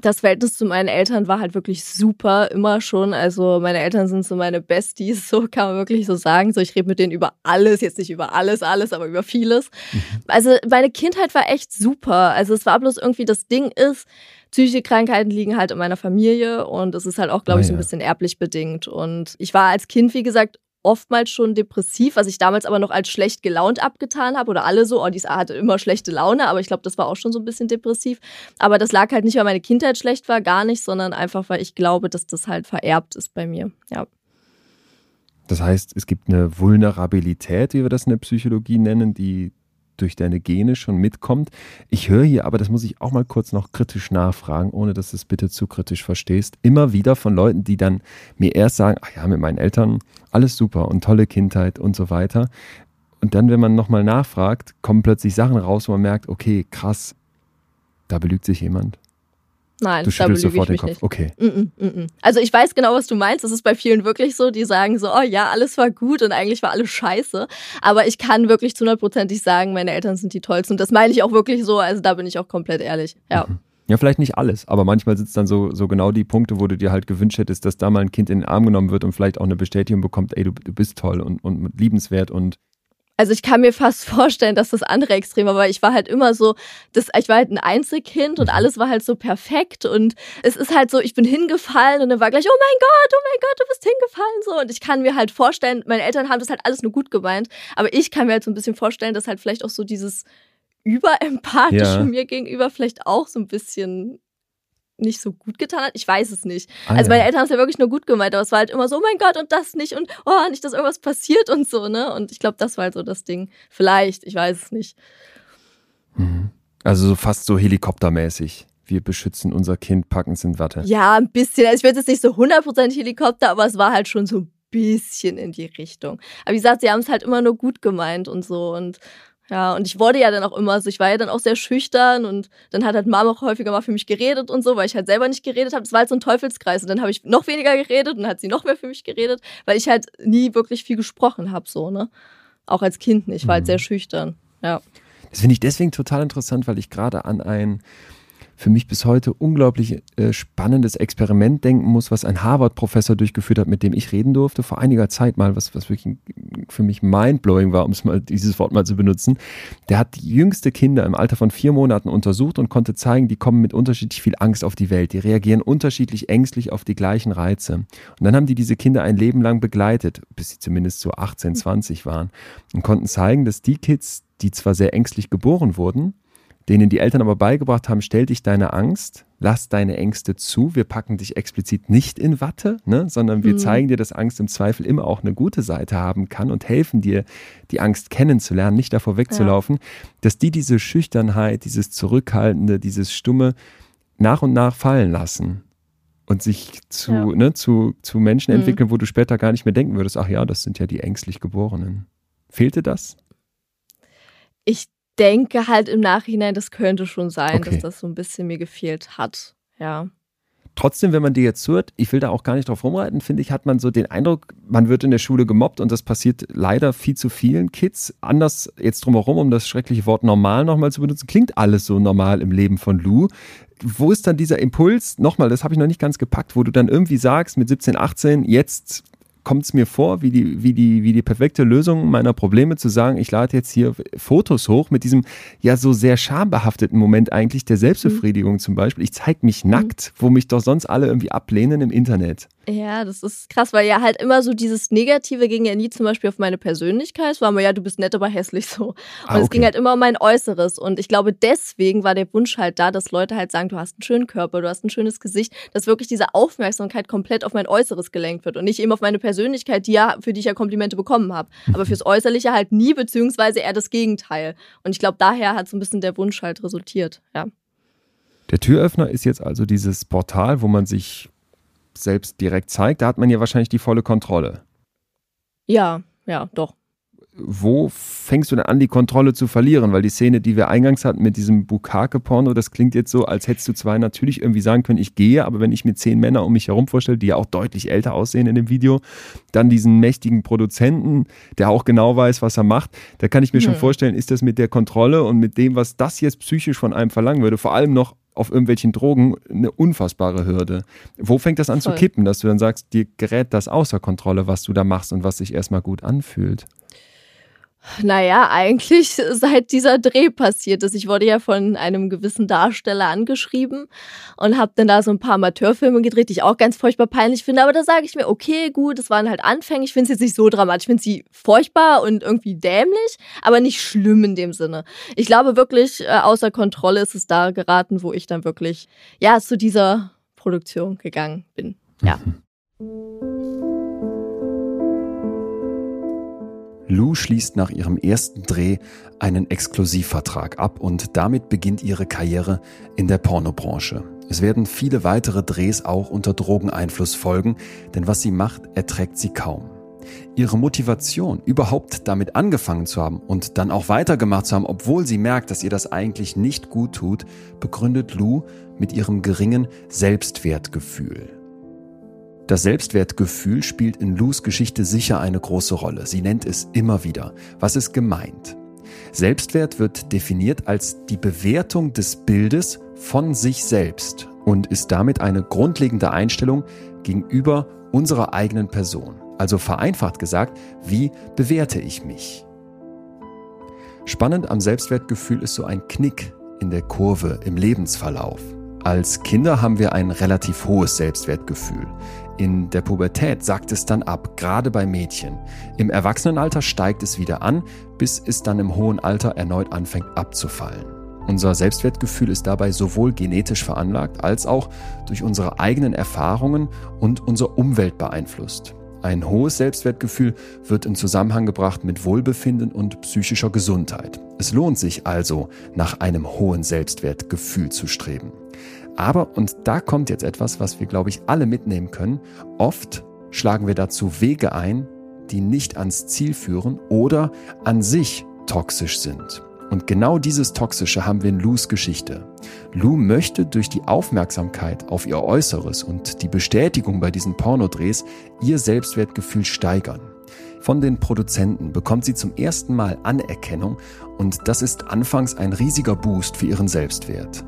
Das Verhältnis zu meinen Eltern war halt wirklich super, immer schon. Also meine Eltern sind so meine Besties, so kann man wirklich so sagen. So, ich rede mit denen über alles, jetzt nicht über alles, alles, aber über vieles. Mhm. Also meine Kindheit war echt super. Also es war bloß irgendwie, das Ding ist, psychische Krankheiten liegen halt in meiner Familie und es ist halt auch, glaube ich, so ein bisschen erblich bedingt. Und ich war als Kind, wie gesagt, oftmals schon depressiv, was ich damals aber noch als schlecht gelaunt abgetan habe oder alle so, oh, die hatte immer schlechte Laune, aber ich glaube, das war auch schon so ein bisschen depressiv. Aber das lag halt nicht, weil meine Kindheit schlecht war, gar nicht, sondern einfach, weil ich glaube, dass das halt vererbt ist bei mir. Ja. Das heißt, es gibt eine Vulnerabilität, wie wir das in der Psychologie nennen, die durch deine Gene schon mitkommt. Ich höre hier, aber das muss ich auch mal kurz noch kritisch nachfragen, ohne dass du es bitte zu kritisch verstehst, immer wieder von Leuten, die dann mir erst sagen, ach ja, mit meinen Eltern alles super und tolle Kindheit und so weiter. Und dann, wenn man nochmal nachfragt, kommen plötzlich Sachen raus, wo man merkt, okay, krass, da belügt sich jemand. Nein, du schüttelst sofort den Kopf. Nicht. Okay. Mm -mm, mm also ich weiß genau, was du meinst. Das ist bei vielen wirklich so, die sagen so, oh ja, alles war gut und eigentlich war alles scheiße. Aber ich kann wirklich zu hundertprozentig sagen, meine Eltern sind die tollsten. Und das meine ich auch wirklich so. Also da bin ich auch komplett ehrlich. Ja. Mhm. Ja, vielleicht nicht alles, aber manchmal sind es dann so, so genau die Punkte, wo du dir halt gewünscht hättest, dass da mal ein Kind in den Arm genommen wird und vielleicht auch eine Bestätigung bekommt, ey, du, du bist toll und, und liebenswert und also ich kann mir fast vorstellen, dass das andere Extrem war, weil ich war halt immer so, das, ich war halt ein Einzelkind und mhm. alles war halt so perfekt und es ist halt so, ich bin hingefallen und dann war gleich, oh mein Gott, oh mein Gott, du bist hingefallen so und ich kann mir halt vorstellen, meine Eltern haben das halt alles nur gut gemeint, aber ich kann mir halt so ein bisschen vorstellen, dass halt vielleicht auch so dieses überempathische ja. mir gegenüber vielleicht auch so ein bisschen nicht so gut getan hat. Ich weiß es nicht. Ah, also meine ja. Eltern haben es ja wirklich nur gut gemeint, aber es war halt immer so, oh mein Gott, und das nicht und oh, nicht, dass irgendwas passiert und so, ne? Und ich glaube, das war halt so das Ding. Vielleicht, ich weiß es nicht. Mhm. Also so fast so helikoptermäßig. Wir beschützen unser Kind, packen es in Watte. Ja, ein bisschen. Also ich würde jetzt nicht so 100% Helikopter, aber es war halt schon so ein bisschen in die Richtung. Aber wie gesagt, sie haben es halt immer nur gut gemeint und so und Ja, und ich wurde ja dann auch immer so, ich war ja dann auch sehr schüchtern und dann hat halt Mama auch häufiger mal für mich geredet und so, weil ich halt selber nicht geredet habe. Das war halt so ein Teufelskreis und dann habe ich noch weniger geredet und dann hat sie noch mehr für mich geredet, weil ich halt nie wirklich viel gesprochen habe, so, ne? Auch als Kind nicht, ich war halt sehr mhm. schüchtern, ja. Das finde ich deswegen total interessant, weil ich gerade an ein für mich bis heute unglaublich äh, spannendes Experiment denken muss, was ein Harvard-Professor durchgeführt hat, mit dem ich reden durfte vor einiger Zeit mal, was, was wirklich für mich mindblowing war, um es mal dieses Wort mal zu benutzen. Der hat jüngste Kinder im Alter von vier Monaten untersucht und konnte zeigen, die kommen mit unterschiedlich viel Angst auf die Welt. Die reagieren unterschiedlich ängstlich auf die gleichen Reize. Und dann haben die diese Kinder ein Leben lang begleitet, bis sie zumindest so 18, 20 waren und konnten zeigen, dass die Kids, die zwar sehr ängstlich geboren wurden, denen die Eltern aber beigebracht haben, stell dich deine Angst, lass deine Ängste zu, wir packen dich explizit nicht in Watte, ne, sondern wir mhm. zeigen dir, dass Angst im Zweifel immer auch eine gute Seite haben kann und helfen dir, die Angst kennenzulernen, nicht davor wegzulaufen, ja. dass die diese Schüchternheit, dieses Zurückhaltende, dieses Stumme nach und nach fallen lassen und sich zu, ja. ne, zu, zu Menschen mhm. entwickeln, wo du später gar nicht mehr denken würdest, ach ja, das sind ja die ängstlich Geborenen. Fehlte das? Ich denke halt im Nachhinein, das könnte schon sein, okay. dass das so ein bisschen mir gefehlt hat. Ja. Trotzdem, wenn man dir jetzt zuhört, ich will da auch gar nicht drauf rumreiten, finde ich, hat man so den Eindruck, man wird in der Schule gemobbt und das passiert leider viel zu vielen Kids. Anders jetzt drumherum, um das schreckliche Wort normal nochmal zu benutzen, klingt alles so normal im Leben von Lou. Wo ist dann dieser Impuls, nochmal, das habe ich noch nicht ganz gepackt, wo du dann irgendwie sagst, mit 17, 18, jetzt kommt es mir vor, wie die, wie, die, wie die perfekte Lösung meiner Probleme zu sagen, ich lade jetzt hier Fotos hoch mit diesem ja so sehr schambehafteten Moment eigentlich der Selbstbefriedigung mhm. zum Beispiel. Ich zeige mich nackt, wo mich doch sonst alle irgendwie ablehnen im Internet. Ja, das ist krass, weil ja halt immer so dieses Negative ging ja nie zum Beispiel auf meine Persönlichkeit. Es war immer, ja, du bist nett, aber hässlich so. Und ah, okay. es ging halt immer um mein Äußeres. Und ich glaube, deswegen war der Wunsch halt da, dass Leute halt sagen, du hast einen schönen Körper, du hast ein schönes Gesicht, dass wirklich diese Aufmerksamkeit komplett auf mein Äußeres gelenkt wird und nicht eben auf meine Persönlichkeit, die ja, für die ich ja Komplimente bekommen habe. Aber mhm. fürs Äußerliche halt nie, beziehungsweise eher das Gegenteil. Und ich glaube, daher hat so ein bisschen der Wunsch halt resultiert, ja. Der Türöffner ist jetzt also dieses Portal, wo man sich selbst direkt zeigt, da hat man ja wahrscheinlich die volle Kontrolle. Ja, ja, doch. Wo fängst du denn an, die Kontrolle zu verlieren? Weil die Szene, die wir eingangs hatten mit diesem Bukake-Porno, das klingt jetzt so, als hättest du zwar natürlich irgendwie sagen können, ich gehe, aber wenn ich mir zehn Männer um mich herum vorstelle, die ja auch deutlich älter aussehen in dem Video, dann diesen mächtigen Produzenten, der auch genau weiß, was er macht, da kann ich mir hm. schon vorstellen, ist das mit der Kontrolle und mit dem, was das jetzt psychisch von einem verlangen würde, vor allem noch auf irgendwelchen Drogen eine unfassbare Hürde. Wo fängt das an Voll. zu kippen, dass du dann sagst, dir gerät das außer Kontrolle, was du da machst und was sich erstmal gut anfühlt? Naja, eigentlich seit dieser Dreh passiert ist. Ich wurde ja von einem gewissen Darsteller angeschrieben und habe dann da so ein paar Amateurfilme gedreht, die ich auch ganz furchtbar peinlich finde. Aber da sage ich mir, okay, gut, das waren halt Anfänge. Ich finde es jetzt nicht so dramatisch. Ich finde sie furchtbar und irgendwie dämlich, aber nicht schlimm in dem Sinne. Ich glaube wirklich, äh, außer Kontrolle ist es da geraten, wo ich dann wirklich, ja, zu dieser Produktion gegangen bin. Ja. Lou schließt nach ihrem ersten Dreh einen Exklusivvertrag ab und damit beginnt ihre Karriere in der Pornobranche. Es werden viele weitere Drehs auch unter Drogeneinfluss folgen, denn was sie macht, erträgt sie kaum. Ihre Motivation, überhaupt damit angefangen zu haben und dann auch weitergemacht zu haben, obwohl sie merkt, dass ihr das eigentlich nicht gut tut, begründet Lou mit ihrem geringen Selbstwertgefühl. Das Selbstwertgefühl spielt in Lus Geschichte sicher eine große Rolle. Sie nennt es immer wieder. Was ist gemeint? Selbstwert wird definiert als die Bewertung des Bildes von sich selbst und ist damit eine grundlegende Einstellung gegenüber unserer eigenen Person. Also vereinfacht gesagt, wie bewerte ich mich? Spannend am Selbstwertgefühl ist so ein Knick in der Kurve im Lebensverlauf. Als Kinder haben wir ein relativ hohes Selbstwertgefühl. In der Pubertät sackt es dann ab, gerade bei Mädchen. Im Erwachsenenalter steigt es wieder an, bis es dann im hohen Alter erneut anfängt abzufallen. Unser Selbstwertgefühl ist dabei sowohl genetisch veranlagt als auch durch unsere eigenen Erfahrungen und unsere Umwelt beeinflusst. Ein hohes Selbstwertgefühl wird in Zusammenhang gebracht mit Wohlbefinden und psychischer Gesundheit. Es lohnt sich also, nach einem hohen Selbstwertgefühl zu streben. Aber, und da kommt jetzt etwas, was wir, glaube ich, alle mitnehmen können, oft schlagen wir dazu Wege ein, die nicht ans Ziel führen oder an sich toxisch sind. Und genau dieses Toxische haben wir in Lus Geschichte. Lou möchte durch die Aufmerksamkeit auf ihr Äußeres und die Bestätigung bei diesen Pornodrehs ihr Selbstwertgefühl steigern. Von den Produzenten bekommt sie zum ersten Mal Anerkennung und das ist anfangs ein riesiger Boost für ihren Selbstwert.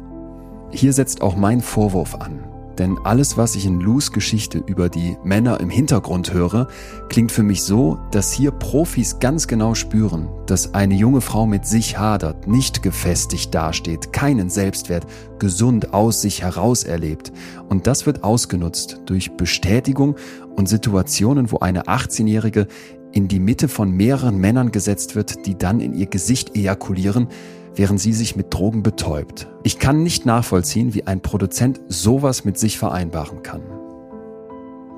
Hier setzt auch mein Vorwurf an. Denn alles, was ich in Lus Geschichte über die Männer im Hintergrund höre, klingt für mich so, dass hier Profis ganz genau spüren, dass eine junge Frau mit sich hadert, nicht gefestigt dasteht, keinen Selbstwert, gesund aus sich heraus erlebt. Und das wird ausgenutzt durch Bestätigung und Situationen, wo eine 18-Jährige in die Mitte von mehreren Männern gesetzt wird, die dann in ihr Gesicht ejakulieren, während sie sich mit Drogen betäubt. Ich kann nicht nachvollziehen, wie ein Produzent sowas mit sich vereinbaren kann.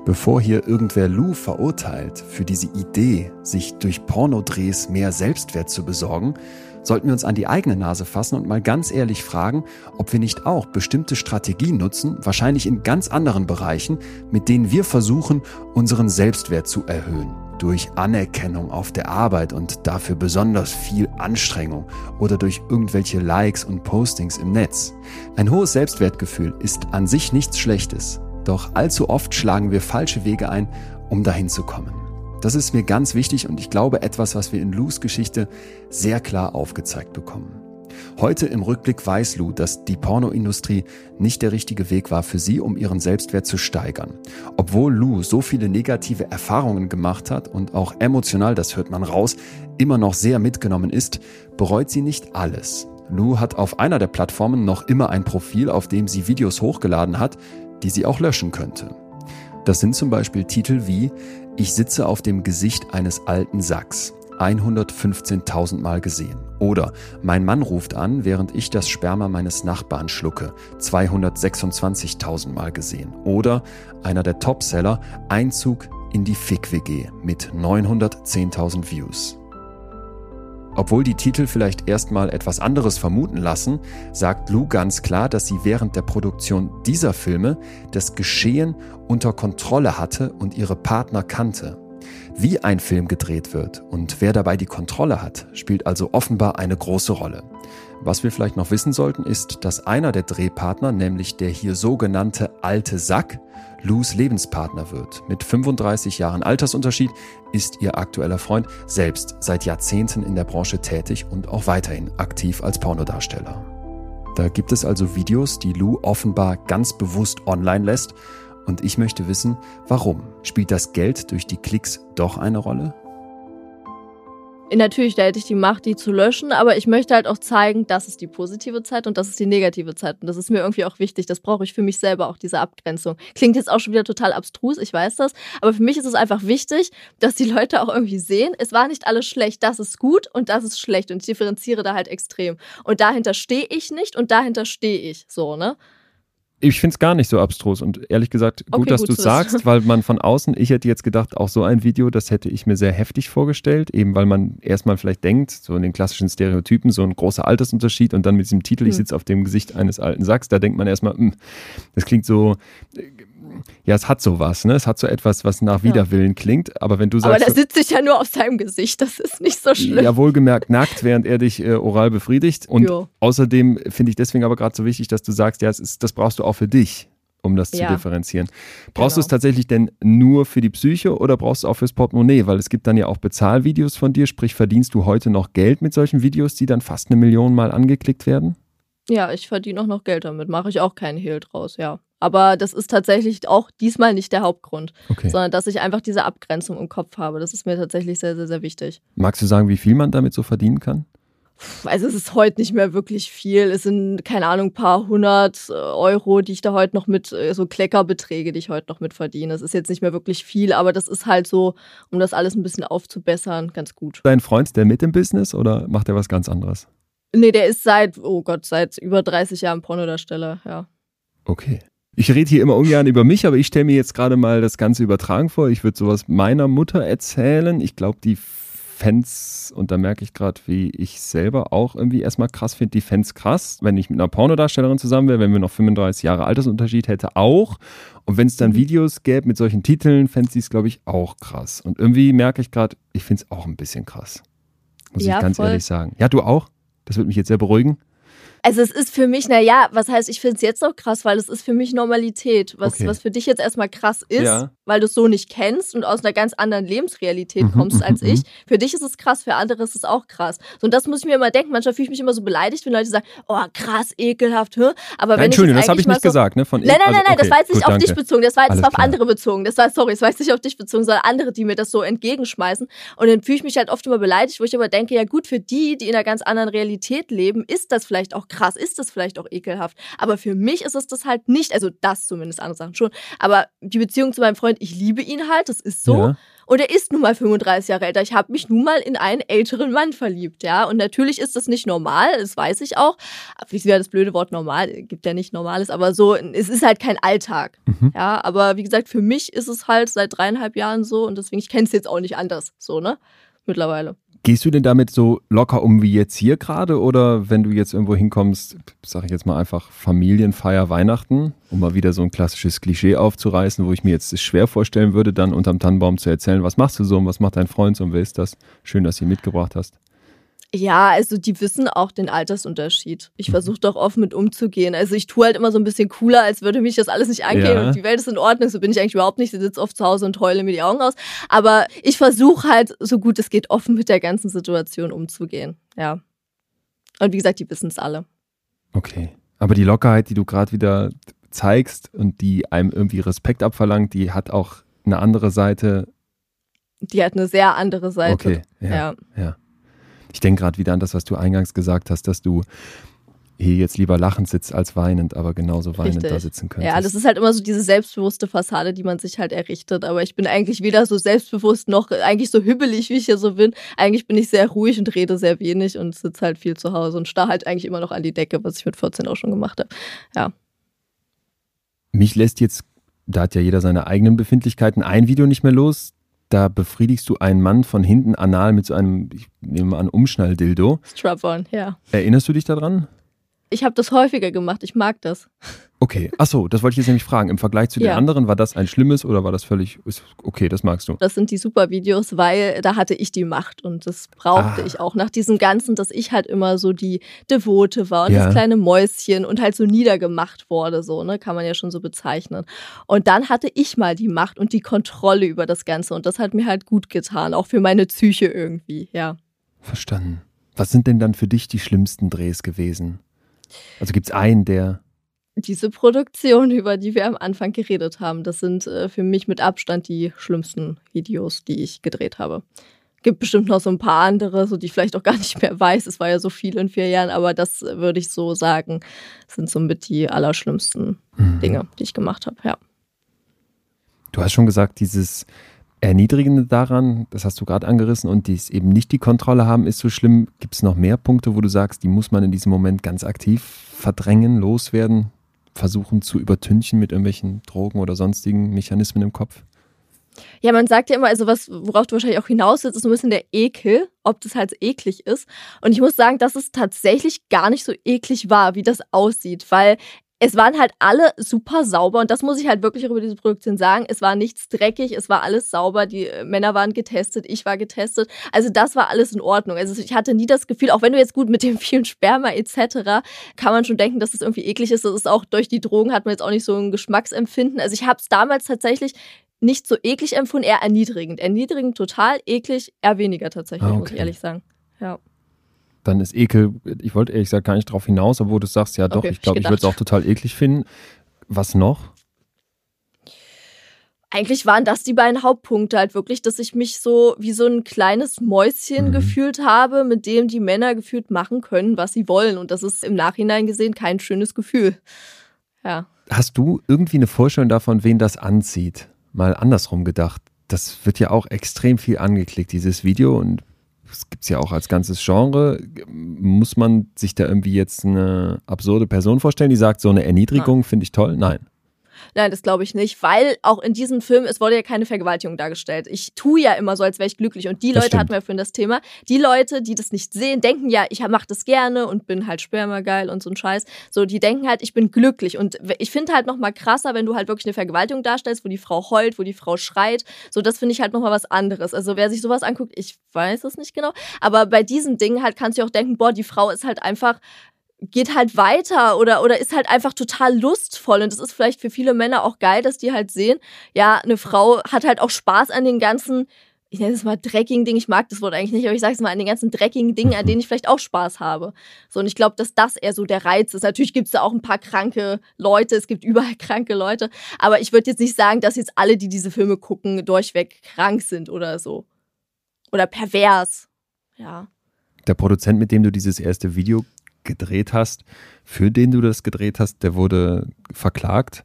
Bevor hier irgendwer Lou verurteilt für diese Idee, sich durch Pornodrehs mehr Selbstwert zu besorgen, sollten wir uns an die eigene Nase fassen und mal ganz ehrlich fragen, ob wir nicht auch bestimmte Strategien nutzen, wahrscheinlich in ganz anderen Bereichen, mit denen wir versuchen, unseren Selbstwert zu erhöhen durch Anerkennung auf der Arbeit und dafür besonders viel Anstrengung oder durch irgendwelche Likes und Postings im Netz. Ein hohes Selbstwertgefühl ist an sich nichts Schlechtes, doch allzu oft schlagen wir falsche Wege ein, um dahin zu kommen. Das ist mir ganz wichtig und ich glaube etwas, was wir in Lus Geschichte sehr klar aufgezeigt bekommen. Heute im Rückblick weiß Lou, dass die Pornoindustrie nicht der richtige Weg war für sie, um ihren Selbstwert zu steigern. Obwohl Lou so viele negative Erfahrungen gemacht hat und auch emotional, das hört man raus, immer noch sehr mitgenommen ist, bereut sie nicht alles. Lou hat auf einer der Plattformen noch immer ein Profil, auf dem sie Videos hochgeladen hat, die sie auch löschen könnte. Das sind zum Beispiel Titel wie Ich sitze auf dem Gesicht eines alten Sacks 115.000 Mal gesehen. Oder mein Mann ruft an, während ich das Sperma meines Nachbarn schlucke. 226.000 Mal gesehen. Oder einer der Topseller, Einzug in die Fick-WG mit 910.000 Views. Obwohl die Titel vielleicht erstmal etwas anderes vermuten lassen, sagt Lou ganz klar, dass sie während der Produktion dieser Filme das Geschehen unter Kontrolle hatte und ihre Partner kannte. Wie ein Film gedreht wird und wer dabei die Kontrolle hat, spielt also offenbar eine große Rolle. Was wir vielleicht noch wissen sollten, ist, dass einer der Drehpartner, nämlich der hier sogenannte alte Sack, Lus Lebenspartner wird. Mit 35 Jahren Altersunterschied ist ihr aktueller Freund selbst seit Jahrzehnten in der Branche tätig und auch weiterhin aktiv als Pornodarsteller. Da gibt es also Videos, die Lou offenbar ganz bewusst online lässt und ich möchte wissen, warum? Spielt das Geld durch die Klicks doch eine Rolle? Natürlich, da hätte ich die Macht, die zu löschen, aber ich möchte halt auch zeigen, das ist die positive Zeit und das ist die negative Zeit. Und das ist mir irgendwie auch wichtig. Das brauche ich für mich selber auch, diese Abgrenzung. Klingt jetzt auch schon wieder total abstrus, ich weiß das. Aber für mich ist es einfach wichtig, dass die Leute auch irgendwie sehen, es war nicht alles schlecht, das ist gut und das ist schlecht. Und ich differenziere da halt extrem. Und dahinter stehe ich nicht und dahinter stehe ich. So, ne? Ich finde es gar nicht so abstrus und ehrlich gesagt gut, okay, dass du es sagst, weil man von außen, ich hätte jetzt gedacht, auch so ein Video, das hätte ich mir sehr heftig vorgestellt, eben weil man erstmal vielleicht denkt, so in den klassischen Stereotypen, so ein großer Altersunterschied und dann mit diesem Titel, hm. ich sitze auf dem Gesicht eines alten Sacks, da denkt man erstmal, mh, hm, das klingt so ja, es hat sowas, ne? Es hat so etwas, was nach Widerwillen ja. klingt. Aber wenn du sagst. Aber da sitze ich ja nur auf seinem Gesicht, das ist nicht so schlimm. Ja, wohlgemerkt nackt, während er dich äh, oral befriedigt. Und jo. außerdem finde ich deswegen aber gerade so wichtig, dass du sagst, ja, ist, das brauchst du auch für dich um das ja. zu differenzieren. Brauchst genau. du es tatsächlich denn nur für die Psyche oder brauchst du auch fürs Portemonnaie? Weil es gibt dann ja auch Bezahlvideos von dir, sprich verdienst du heute noch Geld mit solchen Videos, die dann fast eine Million Mal angeklickt werden? Ja, ich verdiene auch noch Geld damit, mache ich auch keinen Hehl draus, ja. Aber das ist tatsächlich auch diesmal nicht der Hauptgrund, okay. sondern dass ich einfach diese Abgrenzung im Kopf habe. Das ist mir tatsächlich sehr, sehr, sehr wichtig. Magst du sagen, wie viel man damit so verdienen kann? Also es ist heute nicht mehr wirklich viel. Es sind, keine Ahnung, ein paar hundert äh, Euro, die ich da heute noch mit, äh, so Kleckerbeträge, die ich heute noch mit verdiene. Das ist jetzt nicht mehr wirklich viel, aber das ist halt so, um das alles ein bisschen aufzubessern, ganz gut. Dein Freund, ist der mit im Business oder macht er was ganz anderes? Nee, der ist seit, oh Gott, seit über 30 Jahren Pornodarsteller, ja. Okay. Ich rede hier immer ungern über mich, aber ich stelle mir jetzt gerade mal das Ganze übertragen vor. Ich würde sowas meiner Mutter erzählen. Ich glaube, die Fans, und da merke ich gerade, wie ich selber auch irgendwie erstmal krass finde, die Fans krass. Wenn ich mit einer Pornodarstellerin zusammen wäre, wenn wir noch 35 Jahre Altersunterschied hätte, auch. Und wenn es dann mhm. Videos gäbe mit solchen Titeln, fände sie es, glaube ich, auch krass. Und irgendwie merke ich gerade, ich finde es auch ein bisschen krass. Muss ja, ich ganz voll. ehrlich sagen. Ja, du auch? Das würde mich jetzt sehr beruhigen. Also es ist für mich, naja, was heißt, ich finde es jetzt auch krass, weil es ist für mich Normalität. Was, okay. was für dich jetzt erstmal krass ist, ja. Weil du es so nicht kennst und aus einer ganz anderen Lebensrealität mhm, kommst als mhm, ich. Mhm. Für dich ist es krass, für andere ist es auch krass. So, und das muss ich mir immer denken. Manchmal fühle ich mich immer so beleidigt, wenn Leute sagen, oh krass, ekelhaft. Hä? Aber nein, wenn Entschuldigung, ich das habe ich nicht so, gesagt. Ne? Von nein, nein, nein, also, okay, das war jetzt nicht gut, auf danke. dich bezogen. Das war jetzt auf andere bezogen. Das war, sorry, das war jetzt nicht auf dich bezogen, sondern andere, die mir das so entgegenschmeißen. Und dann fühle ich mich halt oft immer beleidigt, wo ich aber denke, ja gut, für die, die in einer ganz anderen Realität leben, ist das vielleicht auch krass, ist das vielleicht auch ekelhaft. Aber für mich ist es das halt nicht. Also das zumindest, andere Sachen schon. Aber die Beziehung zu meinem Freund, ich liebe ihn halt, das ist so. Ja. Und er ist nun mal 35 Jahre älter. Ich habe mich nun mal in einen älteren Mann verliebt, ja. Und natürlich ist das nicht normal, das weiß ich auch. Wie wäre das blöde Wort normal? Gibt ja nicht Normales, aber so, es ist halt kein Alltag. Mhm. Ja, aber wie gesagt, für mich ist es halt seit dreieinhalb Jahren so und deswegen, ich kenne es jetzt auch nicht anders, so, ne? Mittlerweile. Gehst du denn damit so locker um wie jetzt hier gerade oder wenn du jetzt irgendwo hinkommst, sage ich jetzt mal einfach Familienfeier Weihnachten, um mal wieder so ein klassisches Klischee aufzureißen, wo ich mir jetzt schwer vorstellen würde, dann unterm Tannenbaum zu erzählen, was machst du so und was macht dein Freund so und wer ist das? Schön, dass du ihn mitgebracht hast. Ja, also die wissen auch den Altersunterschied. Ich mhm. versuche doch offen mit umzugehen. Also ich tue halt immer so ein bisschen cooler, als würde mich das alles nicht angehen ja. und die Welt ist in Ordnung. So bin ich eigentlich überhaupt nicht. Ich sitze oft zu Hause und heule mir die Augen aus. Aber ich versuche halt, so gut es geht, offen mit der ganzen Situation umzugehen. Ja. Und wie gesagt, die wissen es alle. Okay. Aber die Lockerheit, die du gerade wieder zeigst und die einem irgendwie Respekt abverlangt, die hat auch eine andere Seite. Die hat eine sehr andere Seite. Okay, ja. ja. ja. Ich denke gerade wieder an das, was du eingangs gesagt hast, dass du hier jetzt lieber lachend sitzt als weinend, aber genauso weinend Richtig. da sitzen könntest. Ja, das ist halt immer so diese selbstbewusste Fassade, die man sich halt errichtet. Aber ich bin eigentlich weder so selbstbewusst noch eigentlich so hübbelig, wie ich hier so bin. Eigentlich bin ich sehr ruhig und rede sehr wenig und sitze halt viel zu Hause und starr halt eigentlich immer noch an die Decke, was ich mit 14 auch schon gemacht habe. Ja. Mich lässt jetzt, da hat ja jeder seine eigenen Befindlichkeiten, ein Video nicht mehr los da befriedigst du einen Mann von hinten anal mit so einem, ich nehme mal an, Umschnalldildo. Strap-on, ja. Erinnerst du dich daran? Ich habe das häufiger gemacht, ich mag das. Okay, achso, das wollte ich jetzt nämlich fragen. Im Vergleich zu ja. den anderen, war das ein schlimmes oder war das völlig, okay, das magst du? Das sind die super Videos, weil da hatte ich die Macht und das brauchte ah. ich auch. Nach diesem Ganzen, dass ich halt immer so die Devote war und ja. das kleine Mäuschen und halt so niedergemacht wurde, so, ne, kann man ja schon so bezeichnen. Und dann hatte ich mal die Macht und die Kontrolle über das Ganze und das hat mir halt gut getan, auch für meine Psyche irgendwie, ja. Verstanden. Was sind denn dann für dich die schlimmsten Drehs gewesen? Also gibt es einen, der. Diese Produktion, über die wir am Anfang geredet haben, das sind äh, für mich mit Abstand die schlimmsten Videos, die ich gedreht habe. Gibt bestimmt noch so ein paar andere, so die ich vielleicht auch gar nicht mehr weiß. Es war ja so viel in vier Jahren, aber das würde ich so sagen, sind somit die allerschlimmsten mhm. Dinge, die ich gemacht habe, ja. Du hast schon gesagt, dieses Erniedrigende daran, das hast du gerade angerissen, und dies eben nicht die Kontrolle haben, ist so schlimm. Gibt es noch mehr Punkte, wo du sagst, die muss man in diesem Moment ganz aktiv verdrängen, loswerden, versuchen zu übertünchen mit irgendwelchen Drogen oder sonstigen Mechanismen im Kopf? Ja, man sagt ja immer, also was, worauf du wahrscheinlich auch hinaus willst, ist so ein bisschen der Ekel, ob das halt eklig ist. Und ich muss sagen, dass es tatsächlich gar nicht so eklig war, wie das aussieht, weil es waren halt alle super sauber und das muss ich halt wirklich über diese Produktion sagen. Es war nichts dreckig, es war alles sauber, die äh, Männer waren getestet, ich war getestet. Also das war alles in Ordnung. Also ich hatte nie das Gefühl, auch wenn du jetzt gut mit dem vielen Sperma etc., kann man schon denken, dass es das irgendwie eklig ist. Das ist auch durch die Drogen hat man jetzt auch nicht so ein Geschmacksempfinden. Also ich habe es damals tatsächlich nicht so eklig empfunden, eher erniedrigend. Erniedrigend total, eklig eher weniger tatsächlich, okay. muss ich ehrlich sagen. Ja dann ist Ekel, ich wollte ehrlich gesagt gar nicht darauf hinaus, obwohl du sagst, ja doch, okay, ich glaube, ich würde es auch total eklig finden. Was noch? Eigentlich waren das die beiden Hauptpunkte halt wirklich, dass ich mich so wie so ein kleines Mäuschen mhm. gefühlt habe, mit dem die Männer gefühlt machen können, was sie wollen. Und das ist im Nachhinein gesehen kein schönes Gefühl. Ja. Hast du irgendwie eine Vorstellung davon, wen das anzieht? Mal andersrum gedacht. Das wird ja auch extrem viel angeklickt, dieses Video. Und das gibt es ja auch als ganzes Genre. Muss man sich da irgendwie jetzt eine absurde Person vorstellen, die sagt, so eine Erniedrigung finde ich toll? Nein. Nein, das glaube ich nicht, weil auch in diesem Film, es wurde ja keine Vergewaltigung dargestellt. Ich tue ja immer so, als wäre ich glücklich. Und die das Leute stimmt. hatten wir vorhin das Thema. Die Leute, die das nicht sehen, denken ja, ich mache das gerne und bin halt spermageil und so ein Scheiß. So, die denken halt, ich bin glücklich. Und ich finde halt nochmal krasser, wenn du halt wirklich eine Vergewaltigung darstellst, wo die Frau heult, wo die Frau schreit. So, das finde ich halt nochmal was anderes. Also wer sich sowas anguckt, ich weiß es nicht genau. Aber bei diesen Dingen halt kannst du auch denken, boah, die Frau ist halt einfach geht halt weiter oder, oder ist halt einfach total lustvoll. Und das ist vielleicht für viele Männer auch geil, dass die halt sehen, ja, eine Frau hat halt auch Spaß an den ganzen, ich nenne es mal dreckigen Ding, ich mag das Wort eigentlich nicht, aber ich sage es mal an den ganzen dreckigen Dingen, an denen ich vielleicht auch Spaß habe. So, und ich glaube, dass das eher so der Reiz ist. Natürlich gibt es da auch ein paar kranke Leute, es gibt überall kranke Leute, aber ich würde jetzt nicht sagen, dass jetzt alle, die diese Filme gucken, durchweg krank sind oder so. Oder pervers. Ja. Der Produzent, mit dem du dieses erste Video gedreht hast, für den du das gedreht hast, der wurde verklagt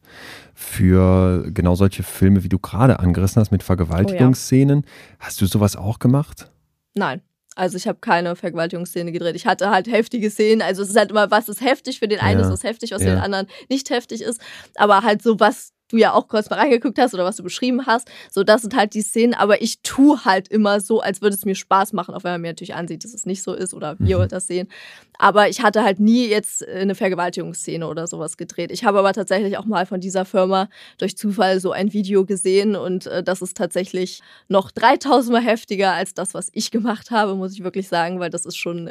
für genau solche Filme, wie du gerade angerissen hast, mit Vergewaltigungsszenen. Oh ja. Hast du sowas auch gemacht? Nein. Also ich habe keine Vergewaltigungsszene gedreht. Ich hatte halt heftige Szenen. Also es ist halt immer, was ist heftig für den einen, ja. ist was heftig, was ja. für den anderen nicht heftig ist. Aber halt so, was du ja auch kurz mal reingeguckt hast oder was du beschrieben hast. So, das sind halt die Szenen, aber ich tue halt immer so, als würde es mir Spaß machen, auch wenn man mir natürlich ansieht, dass es nicht so ist oder wir mhm. das sehen. Aber ich hatte halt nie jetzt eine Vergewaltigungsszene oder sowas gedreht. Ich habe aber tatsächlich auch mal von dieser Firma durch Zufall so ein Video gesehen und äh, das ist tatsächlich noch 3000 Mal heftiger als das, was ich gemacht habe, muss ich wirklich sagen, weil das ist schon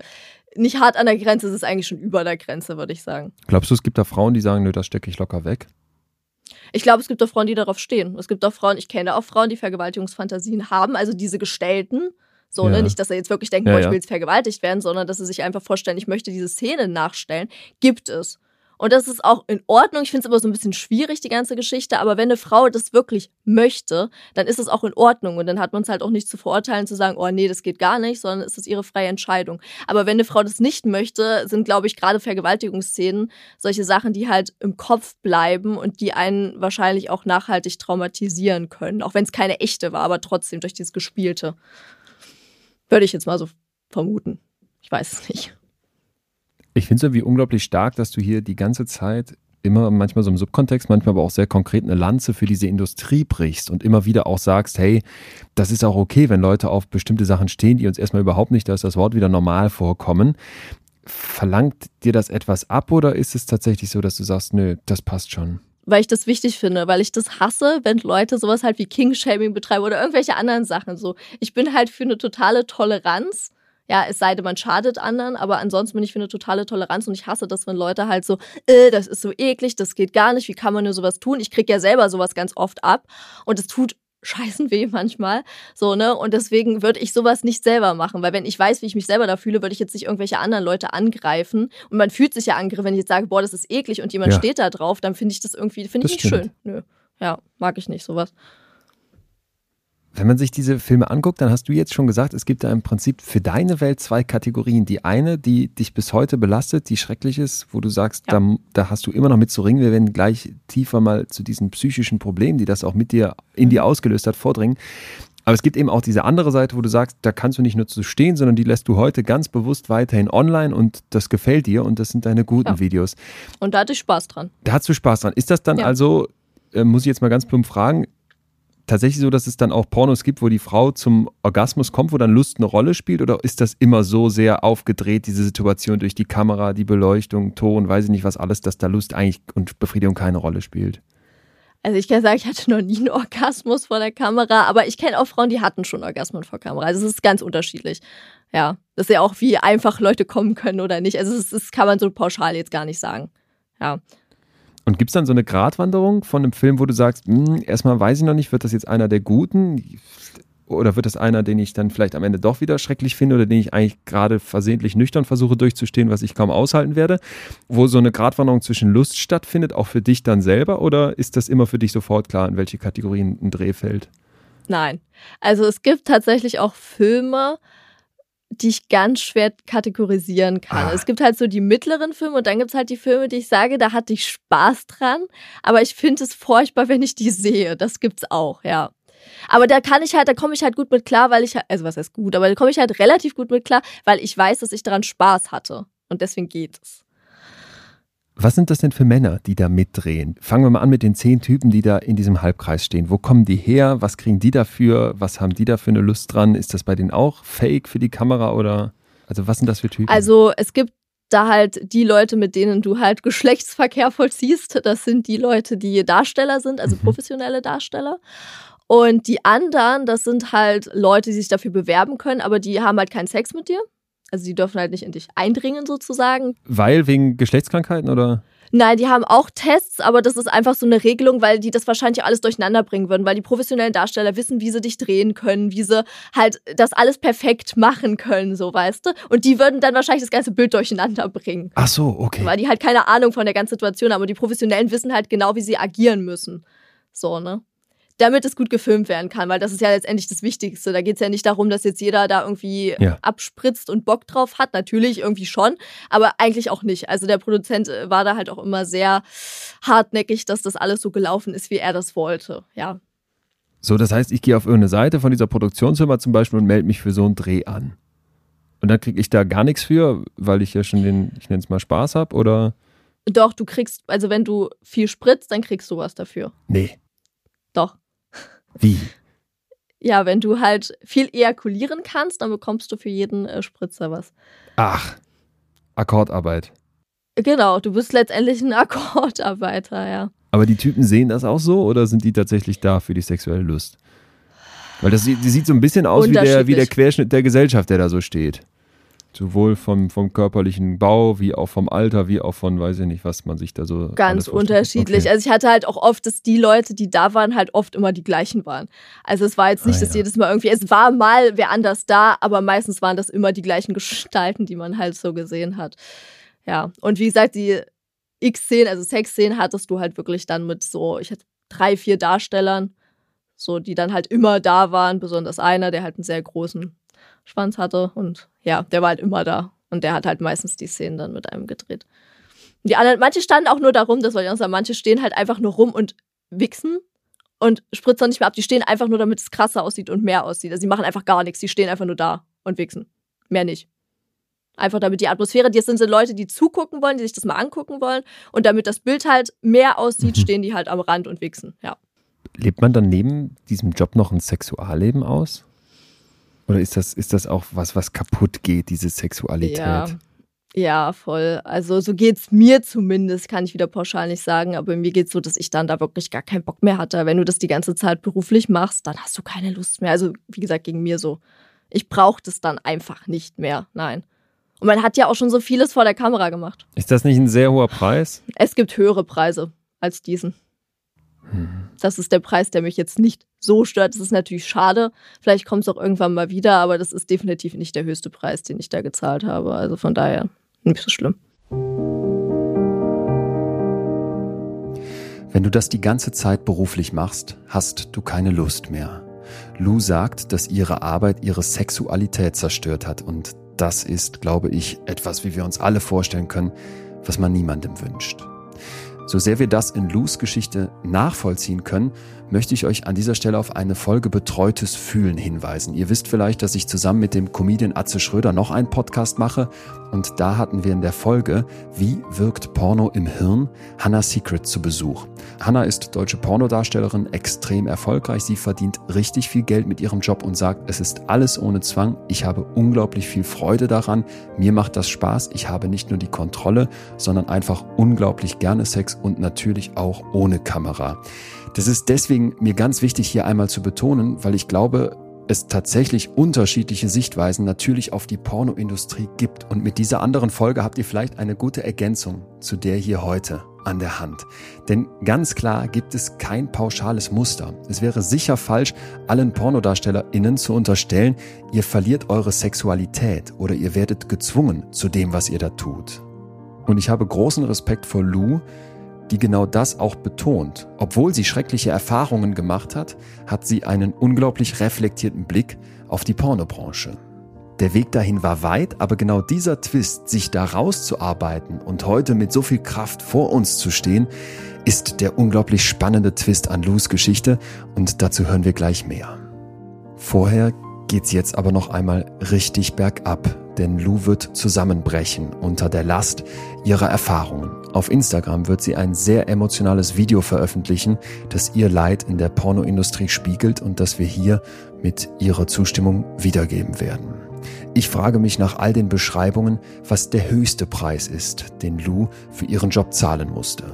nicht hart an der Grenze, es ist eigentlich schon über der Grenze, würde ich sagen. Glaubst du, es gibt da Frauen, die sagen, nö, das stecke ich locker weg? Ich glaube, es gibt auch Frauen, die darauf stehen. Es gibt auch Frauen, ich kenne auch Frauen, die Vergewaltigungsfantasien haben, also diese gestellten. So, ne? ja. ne? Nicht, dass er jetzt wirklich denkt, ja, boah, ich will jetzt vergewaltigt werden, sondern dass sie sich einfach vorstellen, ich möchte diese Szene nachstellen. Gibt es. Und das ist auch in Ordnung. Ich finde es aber so ein bisschen schwierig, die ganze Geschichte. Aber wenn eine Frau das wirklich möchte, dann ist es auch in Ordnung. Und dann hat man es halt auch nicht zu verurteilen, zu sagen, oh nee, das geht gar nicht, sondern es ist ihre freie Entscheidung. Aber wenn eine Frau das nicht möchte, sind, glaube ich, gerade Vergewaltigungsszenen solche Sachen, die halt im Kopf bleiben und die einen wahrscheinlich auch nachhaltig traumatisieren können. Auch wenn es keine echte war, aber trotzdem durch dieses Gespielte. Würde ich jetzt mal so vermuten. Ich weiß es nicht. Ich finde es irgendwie unglaublich stark, dass du hier die ganze Zeit immer manchmal so im Subkontext, manchmal aber auch sehr konkret eine Lanze für diese Industrie brichst und immer wieder auch sagst, hey, das ist auch okay, wenn Leute auf bestimmte Sachen stehen, die uns erstmal überhaupt nicht, da ist das Wort wieder normal vorkommen. Verlangt dir das etwas ab oder ist es tatsächlich so, dass du sagst, nö, das passt schon? Weil ich das wichtig finde, weil ich das hasse, wenn Leute sowas halt wie King-Shaming betreiben oder irgendwelche anderen Sachen so. Ich bin halt für eine totale Toleranz ja, es sei denn, man schadet anderen, aber ansonsten bin ich für eine totale Toleranz und ich hasse das, wenn Leute halt so, äh, das ist so eklig, das geht gar nicht, wie kann man nur sowas tun? Ich krieg ja selber sowas ganz oft ab und es tut scheißen weh manchmal. So, ne? Und deswegen würde ich sowas nicht selber machen, weil wenn ich weiß, wie ich mich selber da fühle, würde ich jetzt nicht irgendwelche anderen Leute angreifen. Und man fühlt sich ja angegriffen, wenn ich jetzt sage, boah, das ist eklig und jemand ja. steht da drauf, dann finde ich das irgendwie, finde ich nicht schön. Nö. Ja, mag ich nicht sowas. Wenn man sich diese Filme anguckt, dann hast du jetzt schon gesagt, es gibt da im Prinzip für deine Welt zwei Kategorien. Die eine, die dich bis heute belastet, die schrecklich ist, wo du sagst, ja. da, da, hast du immer noch mit zu ringen. Wir werden gleich tiefer mal zu diesen psychischen Problemen, die das auch mit dir in dir mhm. ausgelöst hat, vordringen. Aber es gibt eben auch diese andere Seite, wo du sagst, da kannst du nicht nur zu stehen, sondern die lässt du heute ganz bewusst weiterhin online und das gefällt dir und das sind deine guten ja. Videos. Und da hatte ich Spaß dran. Da hast du Spaß dran. Ist das dann ja. also, äh, muss ich jetzt mal ganz plump fragen, tatsächlich so, dass es dann auch Pornos gibt, wo die Frau zum Orgasmus kommt, wo dann Lust eine Rolle spielt? Oder ist das immer so sehr aufgedreht, diese Situation durch die Kamera, die Beleuchtung, Ton, weiß ich nicht was alles, dass da Lust eigentlich und Befriedigung keine Rolle spielt? Also ich kann sagen, ich hatte noch nie einen Orgasmus vor der Kamera, aber ich kenne auch Frauen, die hatten schon Orgasmen vor Kamera. Also es ist ganz unterschiedlich. Ja, das ist ja auch, wie einfach Leute kommen können oder nicht. Also das kann man so pauschal jetzt gar nicht sagen. Ja. Und gibt es dann so eine Gratwanderung von einem Film, wo du sagst, hm, erstmal weiß ich noch nicht, wird das jetzt einer der Guten? Oder wird das einer, den ich dann vielleicht am Ende doch wieder schrecklich finde oder den ich eigentlich gerade versehentlich nüchtern versuche durchzustehen, was ich kaum aushalten werde? Wo so eine Gratwanderung zwischen Lust stattfindet, auch für dich dann selber? Oder ist das immer für dich sofort klar, in welche Kategorien ein Dreh fällt? Nein. Also es gibt tatsächlich auch Filme, die ich ganz schwer kategorisieren kann. Ah. Es gibt halt so die mittleren Filme und dann gibt es halt die Filme, die ich sage, da hatte ich Spaß dran, aber ich finde es furchtbar, wenn ich die sehe. Das gibt's auch, ja. Aber da kann ich halt, da komme ich halt gut mit klar, weil ich, also was heißt gut, aber da komme ich halt relativ gut mit klar, weil ich weiß, dass ich daran Spaß hatte. Und deswegen geht es. Was sind das denn für Männer, die da mitdrehen? Fangen wir mal an mit den zehn Typen, die da in diesem Halbkreis stehen. Wo kommen die her? Was kriegen die dafür? Was haben die da für eine Lust dran? Ist das bei denen auch fake für die Kamera oder? Also was sind das für Typen? Also es gibt da halt die Leute, mit denen du halt Geschlechtsverkehr vollziehst. Das sind die Leute, die Darsteller sind, also mhm. professionelle Darsteller. Und die anderen, das sind halt Leute, die sich dafür bewerben können, aber die haben halt keinen Sex mit dir. Also die dürfen halt nicht in dich eindringen sozusagen. Weil wegen Geschlechtskrankheiten oder? Nein, die haben auch Tests, aber das ist einfach so eine Regelung, weil die das wahrscheinlich alles durcheinander bringen würden, weil die professionellen Darsteller wissen, wie sie dich drehen können, wie sie halt das alles perfekt machen können, so weißt du. Und die würden dann wahrscheinlich das ganze Bild durcheinander bringen. Ach so, okay. Weil die halt keine Ahnung von der ganzen Situation haben, aber die Professionellen wissen halt genau, wie sie agieren müssen. So, ne? Damit es gut gefilmt werden kann, weil das ist ja letztendlich das Wichtigste. Da geht es ja nicht darum, dass jetzt jeder da irgendwie ja. abspritzt und Bock drauf hat. Natürlich irgendwie schon, aber eigentlich auch nicht. Also der Produzent äh, war da halt auch immer sehr hartnäckig, dass das alles so gelaufen ist, wie er das wollte. Ja. So, das heißt, ich gehe auf irgendeine Seite von dieser Produktionsfirma zum Beispiel und melde mich für so einen Dreh an. Und dann kriege ich da gar nichts für, weil ich ja schon den, ich nenne es mal Spaß habe, oder? Doch, du kriegst, also wenn du viel spritzt, dann kriegst du was dafür. Nee. Doch. Wie? Ja, wenn du halt viel ejakulieren kannst, dann bekommst du für jeden äh, Spritzer was. Ach, Akkordarbeit. Genau, du bist letztendlich ein Akkordarbeiter, ja. Aber die Typen sehen das auch so oder sind die tatsächlich da für die sexuelle Lust? Weil das die sieht so ein bisschen aus wie der, wie der Querschnitt der Gesellschaft, der da so steht. Sowohl vom, vom körperlichen Bau, wie auch vom Alter, wie auch von, weiß ich nicht, was man sich da so. Ganz unterschiedlich. Okay. Also ich hatte halt auch oft, dass die Leute, die da waren, halt oft immer die gleichen waren. Also es war jetzt nicht, ah, dass ja. jedes Mal irgendwie, es war mal wer anders da, aber meistens waren das immer die gleichen Gestalten, die man halt so gesehen hat. Ja. Und wie gesagt, die X-Szenen, also Sex-Szenen hattest du halt wirklich dann mit so, ich hatte drei, vier Darstellern, so, die dann halt immer da waren, besonders einer, der halt einen sehr großen Schwanz hatte. Und ja, der war halt immer da. Und der hat halt meistens die Szenen dann mit einem gedreht. Die anderen, manche standen auch nur darum, das wollte ich auch sagen, manche stehen halt einfach nur rum und wichsen und spritzen nicht mehr ab. Die stehen einfach nur, damit es krasser aussieht und mehr aussieht. Also die machen einfach gar nichts. Die stehen einfach nur da und wichsen. Mehr nicht. Einfach damit die Atmosphäre, die sind so Leute, die zugucken wollen, die sich das mal angucken wollen. Und damit das Bild halt mehr aussieht, mhm. stehen die halt am Rand und wichsen, ja. Lebt man dann neben diesem Job noch ein Sexualleben aus? Oder ist das, ist das auch was, was kaputt geht, diese Sexualität? Ja. Ja, voll. Also so geht es mir zumindest, kann ich wieder pauschal nicht sagen, aber mir geht es so, dass ich dann da wirklich gar keinen Bock mehr hatte. Wenn du das die ganze Zeit beruflich machst, dann hast du keine Lust mehr. Also wie gesagt, gegen mir so. Ich brauche das dann einfach nicht mehr. Nein. Und man hat ja auch schon so vieles vor der Kamera gemacht. Ist das nicht ein sehr hoher Preis? Es gibt höhere Preise als diesen. Das ist der Preis, der mich jetzt nicht so stört. Das ist natürlich schade. Vielleicht kommt es auch irgendwann mal wieder, aber das ist definitiv nicht der höchste Preis, den ich da gezahlt habe. Also von daher nicht so schlimm. Wenn du das die ganze Zeit beruflich machst, hast du keine Lust mehr. Lou sagt, dass ihre Arbeit ihre Sexualität zerstört hat und das ist, glaube ich, etwas, wie wir uns alle vorstellen können, was man niemandem wünscht. So sehr wir das in Lus Geschichte nachvollziehen können, möchte ich euch an dieser Stelle auf eine Folge Betreutes Fühlen hinweisen. Ihr wisst vielleicht, dass ich zusammen mit dem Comedian Atze Schröder noch einen Podcast mache und da hatten wir in der Folge Wie wirkt Porno im Hirn? Hannah Secret zu Besuch. Hannah ist deutsche Pornodarstellerin, extrem erfolgreich. Sie verdient richtig viel Geld mit ihrem Job und sagt, es ist alles ohne Zwang. Ich habe unglaublich viel Freude daran. Mir macht das Spaß. Ich habe nicht nur die Kontrolle, sondern einfach unglaublich gerne Sex und natürlich auch ohne Kamera. Das ist deswegen mir ganz wichtig hier einmal zu betonen, weil ich glaube, es tatsächlich unterschiedliche Sichtweisen natürlich auf die Pornoindustrie gibt. Und mit dieser anderen Folge habt ihr vielleicht eine gute Ergänzung zu der hier heute an der Hand. Denn ganz klar gibt es kein pauschales Muster. Es wäre sicher falsch, allen PornodarstellerInnen zu unterstellen, ihr verliert eure Sexualität oder ihr werdet gezwungen zu dem, was ihr da tut. Und ich habe großen Respekt vor Lou, die genau das auch betont. Obwohl sie schreckliche Erfahrungen gemacht hat, hat sie einen unglaublich reflektierten Blick auf die Pornobranche. Der Weg dahin war weit, aber genau dieser Twist, sich da rauszuarbeiten und heute mit so viel Kraft vor uns zu stehen, ist der unglaublich spannende Twist an Lus Geschichte und dazu hören wir gleich mehr. Vorher geht's jetzt aber noch einmal richtig bergab, denn Lou wird zusammenbrechen unter der Last ihrer Erfahrungen. Auf Instagram wird sie ein sehr emotionales Video veröffentlichen, das ihr Leid in der Pornoindustrie spiegelt und das wir hier mit ihrer Zustimmung wiedergeben werden. Ich frage mich nach all den Beschreibungen, was der höchste Preis ist, den Lou für ihren Job zahlen musste.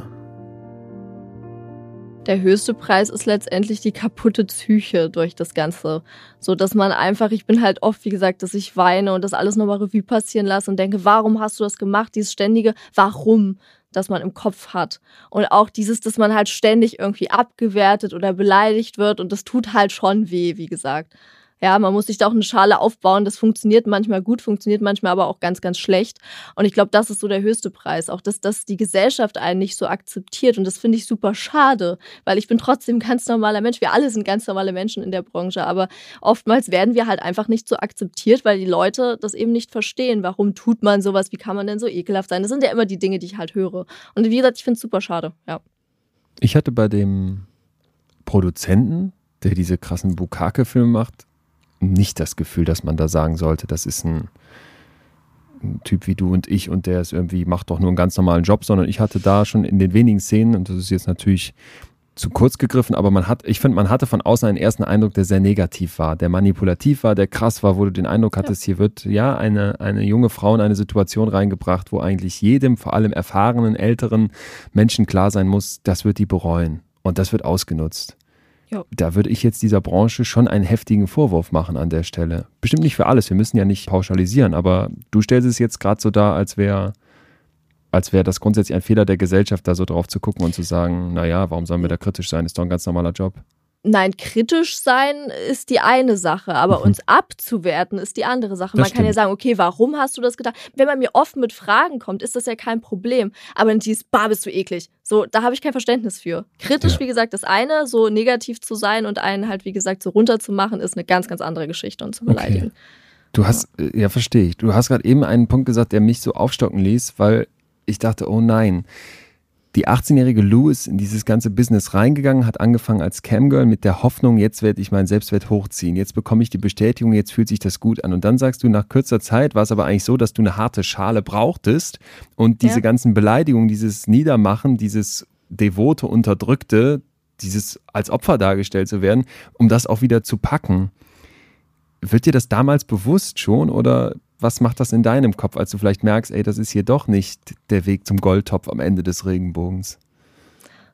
Der höchste Preis ist letztendlich die kaputte Psyche durch das Ganze. So dass man einfach, ich bin halt oft, wie gesagt, dass ich weine und das alles nochmal Revue passieren lasse und denke, warum hast du das gemacht? Dieses ständige, warum? Das man im Kopf hat. Und auch dieses, dass man halt ständig irgendwie abgewertet oder beleidigt wird und das tut halt schon weh, wie gesagt. Ja, man muss sich da auch eine Schale aufbauen. Das funktioniert manchmal gut, funktioniert manchmal aber auch ganz, ganz schlecht. Und ich glaube, das ist so der höchste Preis. Auch, dass, dass die Gesellschaft einen nicht so akzeptiert. Und das finde ich super schade, weil ich bin trotzdem ein ganz normaler Mensch. Wir alle sind ganz normale Menschen in der Branche. Aber oftmals werden wir halt einfach nicht so akzeptiert, weil die Leute das eben nicht verstehen. Warum tut man sowas? Wie kann man denn so ekelhaft sein? Das sind ja immer die Dinge, die ich halt höre. Und wie gesagt, ich finde es super schade. Ja. Ich hatte bei dem Produzenten, der diese krassen Bukake-Filme macht, nicht das Gefühl, dass man da sagen sollte, das ist ein, ein, Typ wie du und ich und der ist irgendwie, macht doch nur einen ganz normalen Job, sondern ich hatte da schon in den wenigen Szenen, und das ist jetzt natürlich zu kurz gegriffen, aber man hat, ich finde, man hatte von außen einen ersten Eindruck, der sehr negativ war, der manipulativ war, der krass war, wo du den Eindruck hattest, hier wird ja eine, eine junge Frau in eine Situation reingebracht, wo eigentlich jedem, vor allem erfahrenen, älteren Menschen klar sein muss, das wird die bereuen und das wird ausgenutzt. Ja. Da würde ich jetzt dieser Branche schon einen heftigen Vorwurf machen an der Stelle. Bestimmt nicht für alles, wir müssen ja nicht pauschalisieren, aber du stellst es jetzt gerade so dar, als wäre als wäre das grundsätzlich ein Fehler der Gesellschaft, da so drauf zu gucken und zu sagen, naja, warum sollen wir da kritisch sein? Ist doch ein ganz normaler Job. Nein, kritisch sein ist die eine Sache, aber mhm. uns abzuwerten ist die andere Sache. Das man stimmt. kann ja sagen, okay, warum hast du das getan? Wenn man mir offen mit Fragen kommt, ist das ja kein Problem. Aber dann dieses, bah, bist du eklig. So, da habe ich kein Verständnis für. Kritisch, ja. wie gesagt, das eine, so negativ zu sein und einen halt, wie gesagt, so runterzumachen, ist eine ganz, ganz andere Geschichte und zu beleidigen. Okay. Du hast, ja, ja verstehe ich. Du hast gerade eben einen Punkt gesagt, der mich so aufstocken ließ, weil ich dachte, oh nein die 18-jährige Lou ist in dieses ganze Business reingegangen, hat angefangen als Camgirl mit der Hoffnung, jetzt werde ich meinen Selbstwert hochziehen, jetzt bekomme ich die Bestätigung, jetzt fühlt sich das gut an. Und dann sagst du, nach kürzer Zeit war es aber eigentlich so, dass du eine harte Schale brauchtest und diese ja. ganzen Beleidigungen, dieses Niedermachen, dieses devote, unterdrückte, dieses als Opfer dargestellt zu werden, um das auch wieder zu packen. Wird dir das damals bewusst schon oder was macht das in deinem Kopf, als du vielleicht merkst, ey, das ist hier doch nicht der Weg zum Goldtopf am Ende des Regenbogens?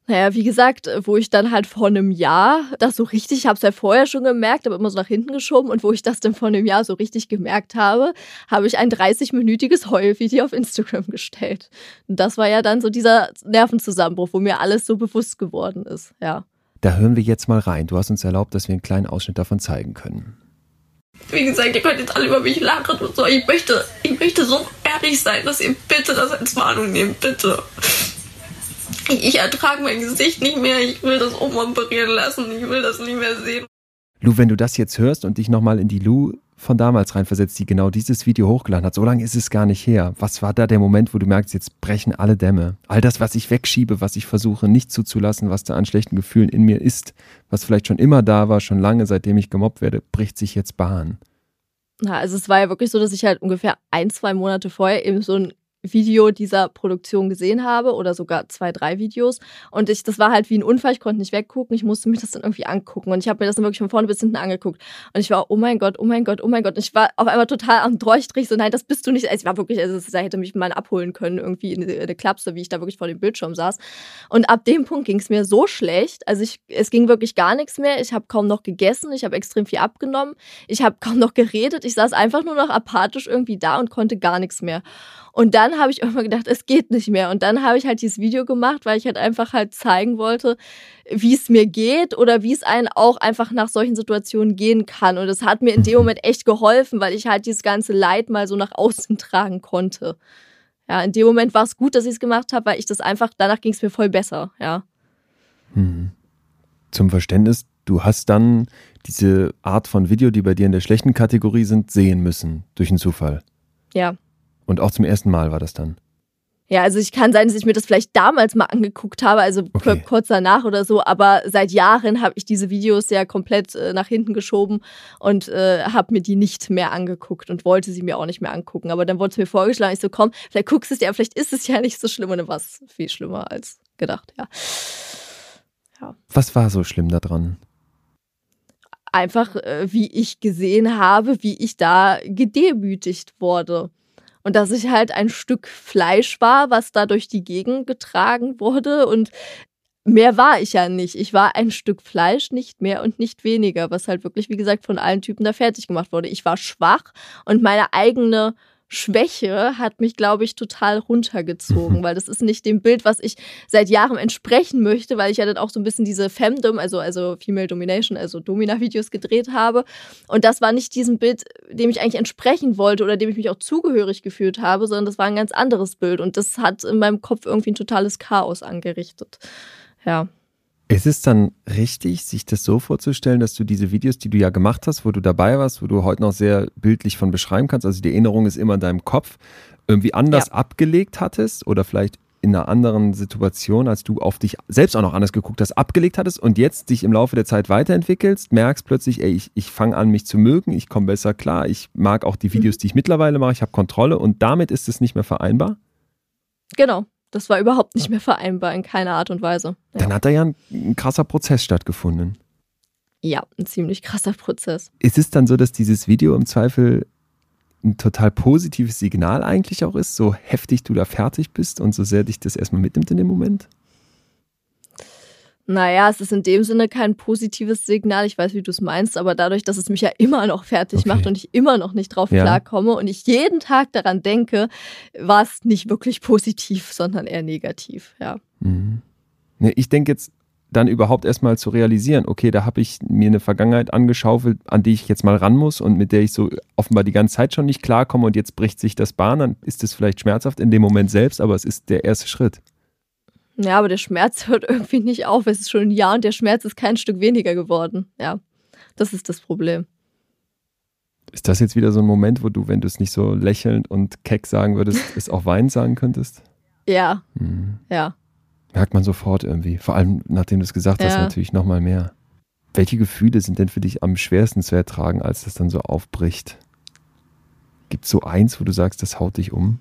Naja, wie gesagt, wo ich dann halt vor einem Jahr das so richtig, ich habe es ja vorher schon gemerkt, aber immer so nach hinten geschoben und wo ich das dann vor einem Jahr so richtig gemerkt habe, habe ich ein 30-minütiges Heulvideo auf Instagram gestellt. Und das war ja dann so dieser Nervenzusammenbruch, wo mir alles so bewusst geworden ist, ja. Da hören wir jetzt mal rein. Du hast uns erlaubt, dass wir einen kleinen Ausschnitt davon zeigen können. Wie gesagt, ihr könnt jetzt alle über mich lachen und so. Ich möchte, ich möchte so ehrlich sein, dass ihr bitte das als Warnung nehmt, bitte. Ich, ertrage mein Gesicht nicht mehr. Ich will das umoperieren lassen. Ich will das nicht mehr sehen. Lou, wenn du das jetzt hörst und dich nochmal in die Lou von damals reinversetzt, die genau dieses Video hochgeladen hat. So lange ist es gar nicht her. Was war da der Moment, wo du merkst, jetzt brechen alle Dämme? All das, was ich wegschiebe, was ich versuche nicht zuzulassen, was da an schlechten Gefühlen in mir ist, was vielleicht schon immer da war, schon lange, seitdem ich gemobbt werde, bricht sich jetzt Bahn. Na, also es war ja wirklich so, dass ich halt ungefähr ein, zwei Monate vorher eben so ein Video dieser Produktion gesehen habe oder sogar zwei, drei Videos. Und ich, das war halt wie ein Unfall, ich konnte nicht weggucken, ich musste mich das dann irgendwie angucken. Und ich habe mir das dann wirklich von vorne bis hinten angeguckt. Und ich war, oh mein Gott, oh mein Gott, oh mein Gott. Und ich war auf einmal total am Durchstrich, so nein, das bist du nicht. Also ich war wirklich, also da hätte mich mal abholen können, irgendwie in eine Klapse, wie ich da wirklich vor dem Bildschirm saß. Und ab dem Punkt ging es mir so schlecht. Also ich, es ging wirklich gar nichts mehr. Ich habe kaum noch gegessen, ich habe extrem viel abgenommen, ich habe kaum noch geredet. Ich saß einfach nur noch apathisch irgendwie da und konnte gar nichts mehr. Und dann habe ich irgendwann gedacht, es geht nicht mehr. Und dann habe ich halt dieses Video gemacht, weil ich halt einfach halt zeigen wollte, wie es mir geht oder wie es einen auch einfach nach solchen Situationen gehen kann. Und es hat mir in dem Moment echt geholfen, weil ich halt dieses ganze Leid mal so nach außen tragen konnte. Ja, in dem Moment war es gut, dass ich es gemacht habe, weil ich das einfach, danach ging es mir voll besser, ja. Hm. Zum Verständnis, du hast dann diese Art von Video, die bei dir in der schlechten Kategorie sind, sehen müssen, durch einen Zufall. Ja. Und auch zum ersten Mal war das dann. Ja, also ich kann sein, dass ich mir das vielleicht damals mal angeguckt habe, also okay. kurz danach oder so, aber seit Jahren habe ich diese Videos ja komplett äh, nach hinten geschoben und äh, habe mir die nicht mehr angeguckt und wollte sie mir auch nicht mehr angucken. Aber dann wurde es mir vorgeschlagen, ich so, komm, vielleicht guckst du es ja, vielleicht ist es ja nicht so schlimm und dann war es viel schlimmer als gedacht, ja. ja. Was war so schlimm daran? Einfach, äh, wie ich gesehen habe, wie ich da gedemütigt wurde. Und dass ich halt ein Stück Fleisch war, was da durch die Gegend getragen wurde. Und mehr war ich ja nicht. Ich war ein Stück Fleisch, nicht mehr und nicht weniger, was halt wirklich, wie gesagt, von allen Typen da fertig gemacht wurde. Ich war schwach und meine eigene Schwäche hat mich, glaube ich, total runtergezogen, mhm. weil das ist nicht dem Bild, was ich seit Jahren entsprechen möchte, weil ich ja dann auch so ein bisschen diese Femdom, also, also Female Domination, also Domina-Videos gedreht habe. Und das war nicht diesem Bild, dem ich eigentlich entsprechen wollte oder dem ich mich auch zugehörig gefühlt habe, sondern das war ein ganz anderes Bild. Und das hat in meinem Kopf irgendwie ein totales Chaos angerichtet. Ja. Ist es dann richtig, sich das so vorzustellen, dass du diese Videos, die du ja gemacht hast, wo du dabei warst, wo du heute noch sehr bildlich von beschreiben kannst, also die Erinnerung ist immer in deinem Kopf, irgendwie anders ja. abgelegt hattest oder vielleicht in einer anderen Situation, als du auf dich selbst auch noch anders geguckt hast, abgelegt hattest und jetzt dich im Laufe der Zeit weiterentwickelst, merkst plötzlich, ey, ich, ich fange an, mich zu mögen, ich komme besser klar, ich mag auch die Videos, mhm. die ich mittlerweile mache, ich habe Kontrolle und damit ist es nicht mehr vereinbar? Genau, das war überhaupt nicht mehr vereinbar in keiner Art und Weise. Ja. Dann hat da ja ein, ein krasser Prozess stattgefunden. Ja, ein ziemlich krasser Prozess. Ist es dann so, dass dieses Video im Zweifel ein total positives Signal eigentlich auch ist, so heftig du da fertig bist und so sehr dich das erstmal mitnimmt in dem Moment? Naja, es ist in dem Sinne kein positives Signal. Ich weiß, wie du es meinst, aber dadurch, dass es mich ja immer noch fertig okay. macht und ich immer noch nicht drauf ja. klarkomme und ich jeden Tag daran denke, war es nicht wirklich positiv, sondern eher negativ, ja. Mhm. Ich denke jetzt dann überhaupt erstmal zu realisieren, okay, da habe ich mir eine Vergangenheit angeschaufelt, an die ich jetzt mal ran muss und mit der ich so offenbar die ganze Zeit schon nicht klarkomme und jetzt bricht sich das Bahn, dann ist es vielleicht schmerzhaft in dem Moment selbst, aber es ist der erste Schritt. Ja, aber der Schmerz hört irgendwie nicht auf. Es ist schon ein Jahr und der Schmerz ist kein Stück weniger geworden. Ja, das ist das Problem. Ist das jetzt wieder so ein Moment, wo du, wenn du es nicht so lächelnd und keck sagen würdest, es auch weinen sagen könntest? Ja. Mhm. Ja. Merkt man sofort irgendwie. Vor allem, nachdem du es gesagt ja. hast, natürlich nochmal mehr. Welche Gefühle sind denn für dich am schwersten zu ertragen, als das dann so aufbricht? Gibt es so eins, wo du sagst, das haut dich um?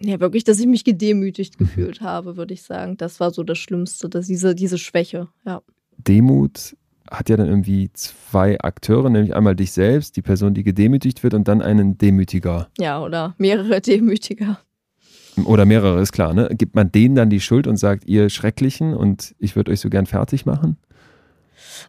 Ja, wirklich, dass ich mich gedemütigt mhm. gefühlt habe, würde ich sagen. Das war so das Schlimmste, dass diese, diese Schwäche, ja. Demut hat ja dann irgendwie zwei Akteure, nämlich einmal dich selbst, die Person, die gedemütigt wird, und dann einen Demütiger. Ja, oder mehrere Demütiger. Oder mehrere, ist klar, ne? Gibt man denen dann die Schuld und sagt, ihr Schrecklichen und ich würde euch so gern fertig machen?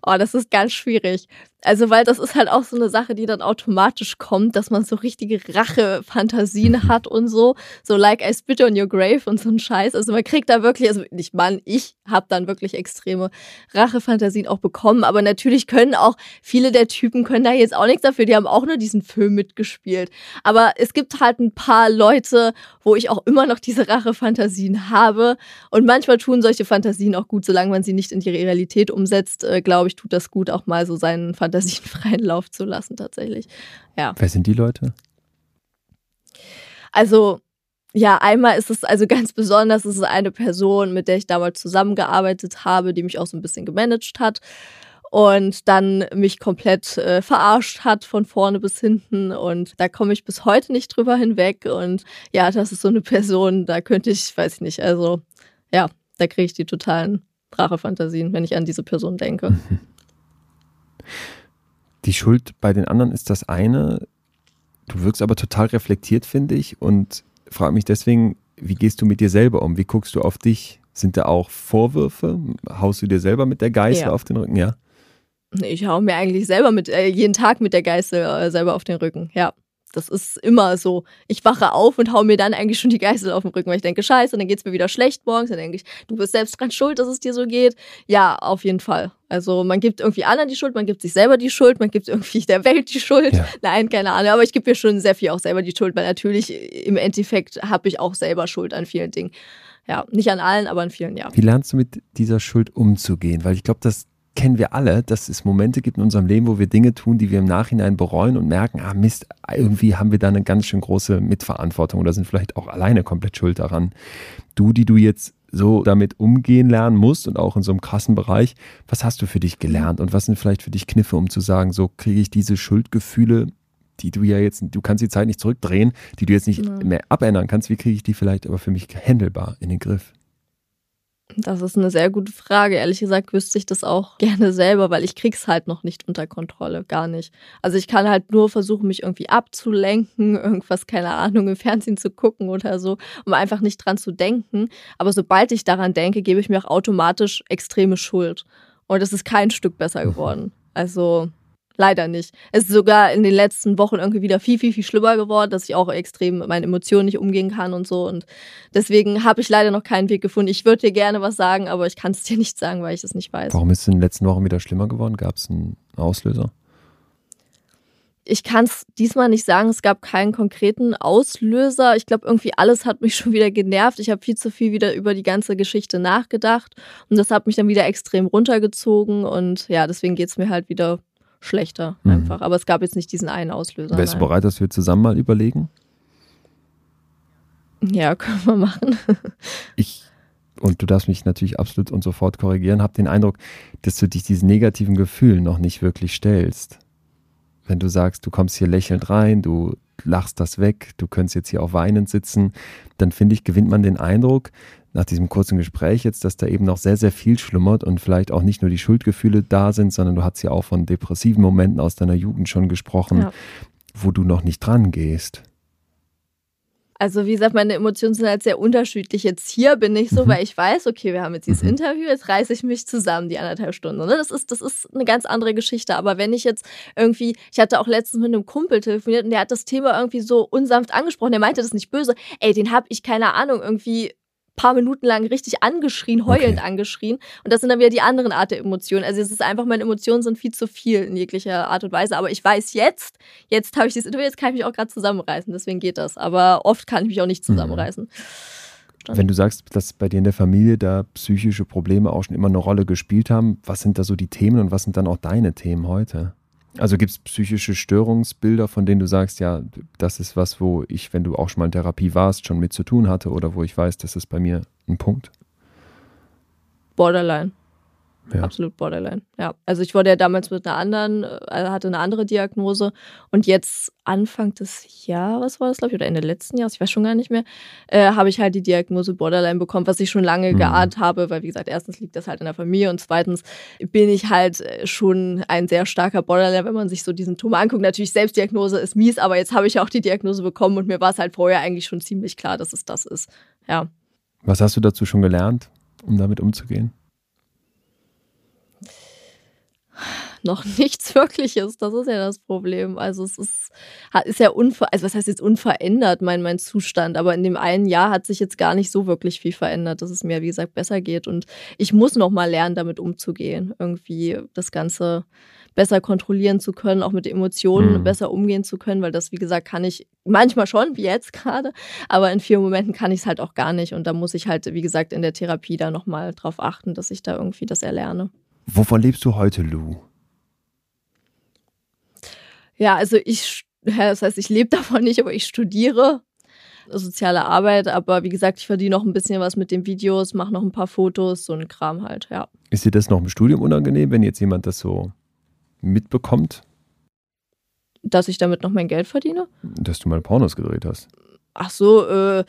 Oh, das ist ganz schwierig. Also, weil das ist halt auch so eine Sache, die dann automatisch kommt, dass man so richtige Rache-Fantasien mhm. hat und so. So like I spit on your grave und so ein Scheiß. Also man kriegt da wirklich, also nicht Mann, ich habe dann wirklich extreme Rache-Fantasien auch bekommen. Aber natürlich können auch viele der Typen können da jetzt auch nichts dafür. Die haben auch nur diesen Film mitgespielt. Aber es gibt halt ein paar Leute, wo ich auch immer noch diese Rache-Fantasien habe. Und manchmal tun solche Fantasien auch gut, solange man sie nicht in die Realität umsetzt, äh, glaube ich, tut das gut, auch mal so seinen Fantasien Fantasien freien Lauf zu lassen, tatsächlich. Ja. Wer sind die Leute? Also, ja, einmal ist es also ganz besonders, es ist eine Person, mit der ich damals zusammengearbeitet habe, die mich auch so ein bisschen gemanagt hat und dann mich komplett äh, verarscht hat von vorne bis hinten und da komme ich bis heute nicht drüber hinweg und ja, das ist so eine Person, da könnte ich, weiß ich nicht, also ja, da kriege ich die totalen Rachefantasien, wenn ich an diese Person denke. Die Schuld bei den anderen ist das eine. Du wirkst aber total reflektiert, finde ich, und frage mich deswegen, wie gehst du mit dir selber um? Wie guckst du auf dich? Sind da auch Vorwürfe? Haust du dir selber mit der Geißel ja. auf den Rücken? Ja. Ich hau mir eigentlich selber mit, äh, jeden Tag mit der Geißel äh, selber auf den Rücken, ja. Das ist immer so. Ich wache auf und hau mir dann eigentlich schon die Geißel auf den Rücken, weil ich denke, scheiße, dann geht's mir wieder schlecht morgens. Dann denke ich, du bist selbst dran schuld, dass es dir so geht. Ja, auf jeden Fall. Also man gibt irgendwie anderen die Schuld, man gibt sich selber die Schuld, man gibt irgendwie der Welt die Schuld. Ja. Nein, keine Ahnung. Aber ich gebe mir schon sehr viel auch selber die Schuld, weil natürlich im Endeffekt habe ich auch selber Schuld an vielen Dingen. Ja, nicht an allen, aber an vielen, ja. Wie lernst du mit dieser Schuld umzugehen? Weil ich glaube, dass kennen wir alle, dass es Momente gibt in unserem Leben, wo wir Dinge tun, die wir im Nachhinein bereuen und merken, ah Mist, irgendwie haben wir da eine ganz schön große Mitverantwortung oder sind vielleicht auch alleine komplett schuld daran. Du, die du jetzt so damit umgehen lernen musst und auch in so einem krassen Bereich, was hast du für dich gelernt und was sind vielleicht für dich Kniffe, um zu sagen, so kriege ich diese Schuldgefühle, die du ja jetzt, du kannst die Zeit nicht zurückdrehen, die du jetzt nicht ja. mehr abändern kannst, wie kriege ich die vielleicht aber für mich handelbar in den Griff? Das ist eine sehr gute Frage. Ehrlich gesagt wüsste ich das auch gerne selber, weil ich krieg's halt noch nicht unter Kontrolle, gar nicht. Also ich kann halt nur versuchen, mich irgendwie abzulenken, irgendwas, keine Ahnung, im Fernsehen zu gucken oder so, um einfach nicht dran zu denken. Aber sobald ich daran denke, gebe ich mir auch automatisch extreme Schuld. Und es ist kein Stück besser geworden. Also Leider nicht. Es ist sogar in den letzten Wochen irgendwie wieder viel, viel, viel schlimmer geworden, dass ich auch extrem mit meinen Emotionen nicht umgehen kann und so. Und deswegen habe ich leider noch keinen Weg gefunden. Ich würde dir gerne was sagen, aber ich kann es dir nicht sagen, weil ich es nicht weiß. Warum ist es in den letzten Wochen wieder schlimmer geworden? Gab es einen Auslöser? Ich kann es diesmal nicht sagen, es gab keinen konkreten Auslöser. Ich glaube, irgendwie alles hat mich schon wieder genervt. Ich habe viel zu viel wieder über die ganze Geschichte nachgedacht und das hat mich dann wieder extrem runtergezogen und ja, deswegen geht es mir halt wieder schlechter mhm. einfach. Aber es gab jetzt nicht diesen einen Auslöser. Wärst du bereit, dass wir zusammen mal überlegen? Ja, können wir machen. ich, und du darfst mich natürlich absolut und sofort korrigieren, habe den Eindruck, dass du dich diesen negativen Gefühlen noch nicht wirklich stellst. Wenn du sagst, du kommst hier lächelnd rein, du lachst das weg, du könntest jetzt hier auch weinend sitzen, dann finde ich, gewinnt man den Eindruck, nach diesem kurzen Gespräch jetzt, dass da eben noch sehr, sehr viel schlummert und vielleicht auch nicht nur die Schuldgefühle da sind, sondern du hast ja auch von depressiven Momenten aus deiner Jugend schon gesprochen, ja. wo du noch nicht dran gehst. Also wie gesagt, meine Emotionen sind halt sehr unterschiedlich. Jetzt hier bin ich so, mhm. weil ich weiß, okay, wir haben jetzt dieses mhm. Interview, jetzt reiße ich mich zusammen die anderthalb Stunden. Ne? Das, ist, das ist eine ganz andere Geschichte. Aber wenn ich jetzt irgendwie, ich hatte auch letztens mit einem Kumpel telefoniert und der hat das Thema irgendwie so unsanft angesprochen. Der meinte das nicht böse. Ey, den habe ich keine Ahnung irgendwie paar Minuten lang richtig angeschrien, heulend okay. angeschrien. Und das sind dann wieder die anderen Art der Emotionen. Also es ist einfach, meine Emotionen sind viel zu viel in jeglicher Art und Weise. Aber ich weiß jetzt, jetzt habe ich dieses Interview, jetzt kann ich mich auch gerade zusammenreißen. Deswegen geht das. Aber oft kann ich mich auch nicht mhm. zusammenreißen. Mhm. Wenn du sagst, dass bei dir in der Familie da psychische Probleme auch schon immer eine Rolle gespielt haben, was sind da so die Themen und was sind dann auch deine Themen heute? Also gibt es psychische Störungsbilder, von denen du sagst, ja, das ist was, wo ich, wenn du auch schon mal in Therapie warst, schon mit zu tun hatte oder wo ich weiß, das ist bei mir ein Punkt? Borderline. Ja. Absolut Borderline. Ja. Also ich wurde ja damals mit einer anderen, äh, hatte eine andere Diagnose und jetzt Anfang des Jahres war das, glaube ich, oder Ende letzten Jahres, ich weiß schon gar nicht mehr, äh, habe ich halt die Diagnose Borderline bekommen, was ich schon lange mhm. geahnt habe, weil wie gesagt, erstens liegt das halt in der Familie und zweitens bin ich halt äh, schon ein sehr starker Borderline, wenn man sich so die Symptome anguckt. Natürlich, Selbstdiagnose ist mies, aber jetzt habe ich auch die Diagnose bekommen und mir war es halt vorher eigentlich schon ziemlich klar, dass es das ist. Ja. Was hast du dazu schon gelernt, um damit umzugehen? Noch nichts Wirkliches. Das ist ja das Problem. Also es ist, ist ja unver also was heißt jetzt unverändert, mein, mein Zustand. Aber in dem einen Jahr hat sich jetzt gar nicht so wirklich viel verändert, dass es mir, wie gesagt, besser geht. Und ich muss noch mal lernen, damit umzugehen. Irgendwie das Ganze besser kontrollieren zu können, auch mit Emotionen mhm. besser umgehen zu können, weil das, wie gesagt, kann ich manchmal schon, wie jetzt gerade, aber in vielen Momenten kann ich es halt auch gar nicht. Und da muss ich halt, wie gesagt, in der Therapie da nochmal drauf achten, dass ich da irgendwie das erlerne. Wovon lebst du heute, Lou? Ja, also ich, das heißt, ich lebe davon nicht, aber ich studiere soziale Arbeit, aber wie gesagt, ich verdiene noch ein bisschen was mit den Videos, mache noch ein paar Fotos, so ein Kram halt, ja. Ist dir das noch im Studium unangenehm, wenn jetzt jemand das so mitbekommt? Dass ich damit noch mein Geld verdiene? Dass du mal Pornos gedreht hast. Ach so, äh,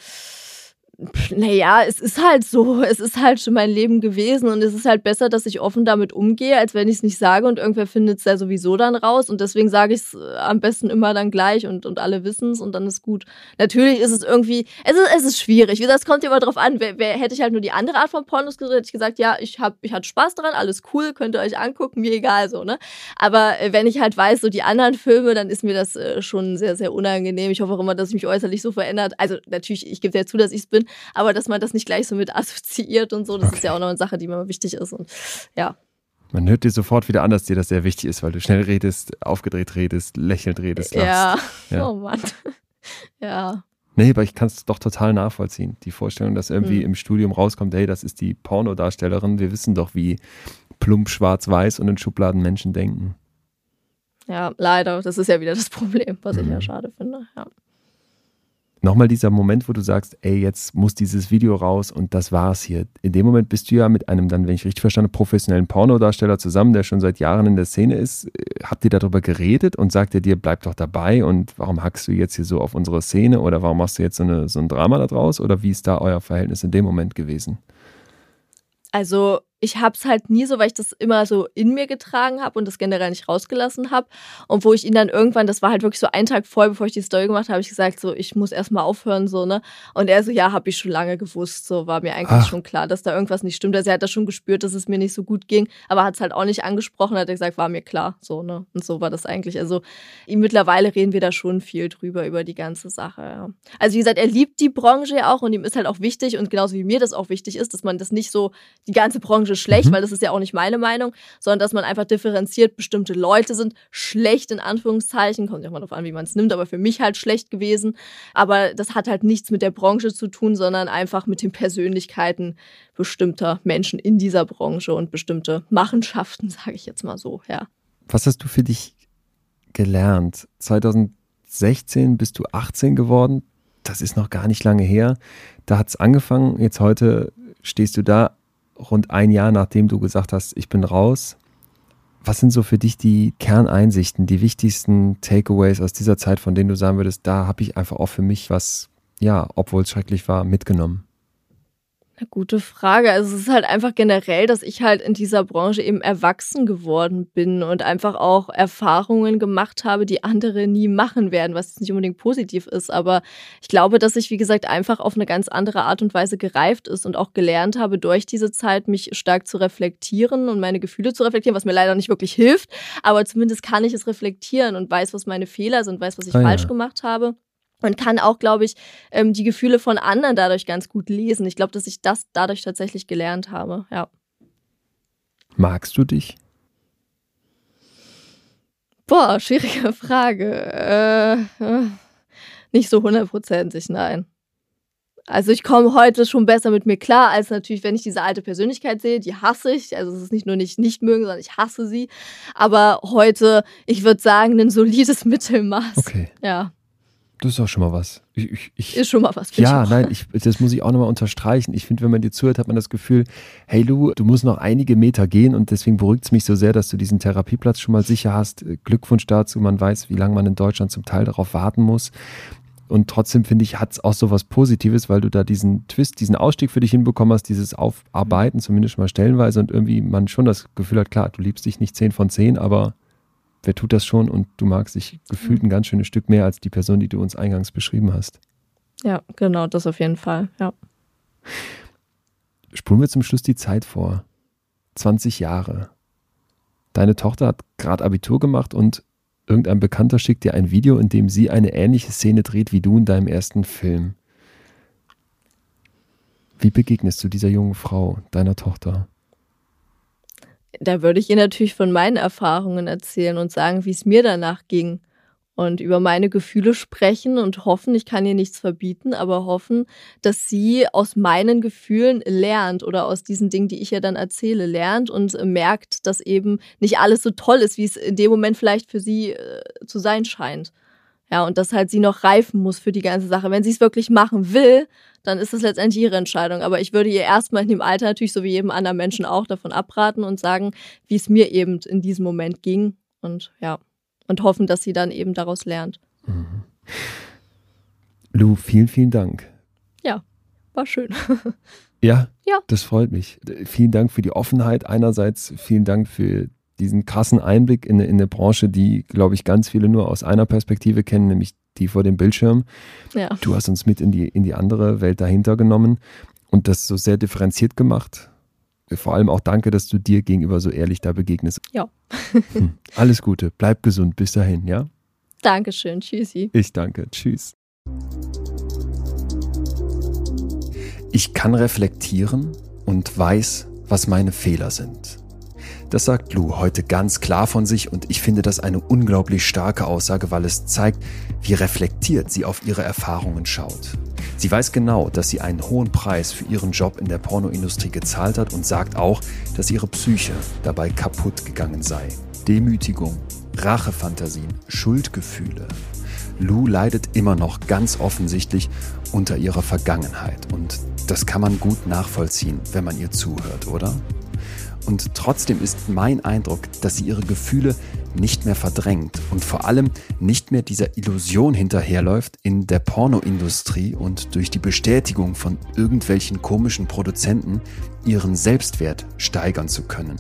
naja, es ist halt so. Es ist halt schon mein Leben gewesen und es ist halt besser, dass ich offen damit umgehe, als wenn ich es nicht sage und irgendwer findet es ja sowieso dann raus. Und deswegen sage ich es äh, am besten immer dann gleich und, und alle wissen es und dann ist gut. Natürlich ist es irgendwie, es ist, es ist schwierig. Wie es kommt immer drauf an. Wer, wer, hätte ich halt nur die andere Art von Pornos gedreht, hätte ich gesagt, ja, ich, hab, ich hatte Spaß dran, alles cool, könnt ihr euch angucken, mir egal so, ne? Aber äh, wenn ich halt weiß, so die anderen Filme, dann ist mir das äh, schon sehr, sehr unangenehm. Ich hoffe auch immer, dass ich mich äußerlich so verändert. Also natürlich, ich gebe ja zu, dass ich es bin, aber dass man das nicht gleich so mit assoziiert und so, das okay. ist ja auch noch eine Sache, die mir wichtig ist. Und ja. Man hört dir sofort wieder an, dass dir das sehr wichtig ist, weil du schnell redest, aufgedreht redest, lächelnd redest. Ja. ja. oh Mann. ja. Nee, aber ich kann es doch total nachvollziehen. Die Vorstellung, dass irgendwie hm. im Studium rauskommt, hey, das ist die Pornodarstellerin. Wir wissen doch, wie plump schwarz-weiß und in Schubladen Menschen denken. Ja, leider. Das ist ja wieder das Problem, was mhm. ich ja mhm. schade finde. Ja nochmal dieser Moment, wo du sagst, ey, jetzt muss dieses Video raus und das war's hier. In dem Moment bist du ja mit einem dann, wenn ich richtig verstanden, professionellen Pornodarsteller zusammen, der schon seit Jahren in der Szene ist. Habt ihr darüber geredet und sagt er dir, bleib doch dabei und warum hackst du jetzt hier so auf unsere Szene oder warum machst du jetzt so, eine, so ein Drama da draus oder wie ist da euer Verhältnis in dem Moment gewesen? Also ich habe es halt nie so, weil ich das immer so in mir getragen habe und das generell nicht rausgelassen habe. Und wo ich ihn dann irgendwann, das war halt wirklich so ein Tag vorher, bevor ich die Story gemacht habe, habe ich gesagt, so, ich muss erstmal aufhören, so, ne? Und er so, ja, habe ich schon lange gewusst, so, war mir eigentlich Ach. schon klar, dass da irgendwas nicht stimmt. Also er hat das schon gespürt, dass es mir nicht so gut ging, aber hat es halt auch nicht angesprochen, hat er gesagt, war mir klar, so, ne? Und so war das eigentlich. Also mittlerweile reden wir da schon viel drüber, über die ganze Sache, ja. Also wie gesagt, er liebt die Branche auch und ihm ist halt auch wichtig und genauso wie mir das auch wichtig ist, dass man das nicht so, die ganze Branche Branche schlecht, mhm. weil das ist ja auch nicht meine Meinung, sondern dass man einfach differenziert, bestimmte Leute sind schlecht in Anführungszeichen, kommt ja mal darauf an, wie man es nimmt, aber für mich halt schlecht gewesen. Aber das hat halt nichts mit der Branche zu tun, sondern einfach mit den Persönlichkeiten bestimmter Menschen in dieser Branche und bestimmte Machenschaften, sage ich jetzt mal so, ja. Was hast du für dich gelernt? 2016 bist du 18 geworden. Das ist noch gar nicht lange her. Da hat es angefangen. Jetzt heute stehst du da rund ein Jahr nachdem du gesagt hast, ich bin raus. Was sind so für dich die Kerneinsichten, die wichtigsten Takeaways aus dieser Zeit, von denen du sagen würdest, da habe ich einfach auch für mich was, ja, obwohl es schrecklich war, mitgenommen? Eine gute Frage. Also es ist halt einfach generell, dass ich halt in dieser Branche eben erwachsen geworden bin und einfach auch Erfahrungen gemacht habe, die andere nie machen werden, was nicht unbedingt positiv ist. Aber ich glaube, dass ich, wie gesagt, einfach auf eine ganz andere Art und Weise gereift ist und auch gelernt habe, durch diese Zeit mich stark zu reflektieren und meine Gefühle zu reflektieren, was mir leider nicht wirklich hilft. Aber zumindest kann ich es reflektieren und weiß, was meine Fehler sind, weiß, was ich ah, falsch ja. gemacht habe und kann auch, glaube ich, ähm, die Gefühle von anderen dadurch ganz gut lesen. Ich glaube, dass ich das dadurch tatsächlich gelernt habe, ja. Magst du dich? Boah, schwierige Frage. Äh, äh nicht so hundertprozentig, nein. Also ich komme heute schon besser mit mir klar, als natürlich, wenn ich diese alte Persönlichkeit sehe, die hasse ich. Also es ist nicht nur nicht nicht mögen, sondern ich hasse sie. Aber heute, ich würde sagen, ein solides Mittelmaß. Okay. Ja. Das ist auch schon mal was. Ich, ich, ich, ist schon mal was. Ja, nein, ich, das muss ich auch nochmal unterstreichen. Ich finde, wenn man dir zuhört, hat man das Gefühl, hey Lu, du musst noch einige Meter gehen und deswegen beruhigt es mich so sehr, dass du diesen Therapieplatz schon mal sicher hast. Glückwunsch dazu. Man weiß, wie lange man in Deutschland zum Teil darauf warten muss. Und trotzdem finde ich, hat es auch so was Positives, weil du da diesen Twist, diesen Ausstieg für dich hinbekommen hast, dieses Aufarbeiten, zumindest mal stellenweise und irgendwie man schon das Gefühl hat, klar, du liebst dich nicht 10 von 10, aber wer tut das schon und du magst dich gefühlt ein ganz schönes Stück mehr als die Person, die du uns eingangs beschrieben hast. Ja, genau, das auf jeden Fall, ja. Spulen wir zum Schluss die Zeit vor. 20 Jahre. Deine Tochter hat gerade Abitur gemacht und irgendein Bekannter schickt dir ein Video, in dem sie eine ähnliche Szene dreht wie du in deinem ersten Film. Wie begegnest du dieser jungen Frau, deiner Tochter? Da würde ich ihr natürlich von meinen Erfahrungen erzählen und sagen, wie es mir danach ging. Und über meine Gefühle sprechen und hoffen, ich kann ihr nichts verbieten, aber hoffen, dass sie aus meinen Gefühlen lernt oder aus diesen Dingen, die ich ihr dann erzähle, lernt und merkt, dass eben nicht alles so toll ist, wie es in dem Moment vielleicht für sie äh, zu sein scheint. Ja, und dass halt sie noch reifen muss für die ganze Sache. Wenn sie es wirklich machen will, dann ist das letztendlich ihre Entscheidung. Aber ich würde ihr erstmal in dem Alter natürlich, so wie jedem anderen Menschen auch, davon abraten und sagen, wie es mir eben in diesem Moment ging. Und ja, und hoffen, dass sie dann eben daraus lernt. Mhm. Lou, vielen, vielen Dank. Ja, war schön. Ja, ja, das freut mich. Vielen Dank für die Offenheit einerseits, vielen Dank für diesen krassen Einblick in, in eine Branche, die, glaube ich, ganz viele nur aus einer Perspektive kennen, nämlich die vor dem Bildschirm. Ja. Du hast uns mit in die, in die andere Welt dahinter genommen und das so sehr differenziert gemacht. Vor allem auch danke, dass du dir gegenüber so ehrlich da begegnest. Ja. hm. Alles Gute, bleib gesund, bis dahin, ja? Dankeschön, tschüssi. Ich danke, tschüss. Ich kann reflektieren und weiß, was meine Fehler sind. Das sagt Lou heute ganz klar von sich und ich finde das eine unglaublich starke Aussage, weil es zeigt, wie reflektiert sie auf ihre Erfahrungen schaut. Sie weiß genau, dass sie einen hohen Preis für ihren Job in der Pornoindustrie gezahlt hat und sagt auch, dass ihre Psyche dabei kaputt gegangen sei. Demütigung, Rachefantasien, Schuldgefühle. Lou leidet immer noch ganz offensichtlich unter ihrer Vergangenheit und das kann man gut nachvollziehen, wenn man ihr zuhört, oder? Und trotzdem ist mein Eindruck, dass sie ihre Gefühle nicht mehr verdrängt und vor allem nicht mehr dieser Illusion hinterherläuft, in der Pornoindustrie und durch die Bestätigung von irgendwelchen komischen Produzenten ihren Selbstwert steigern zu können.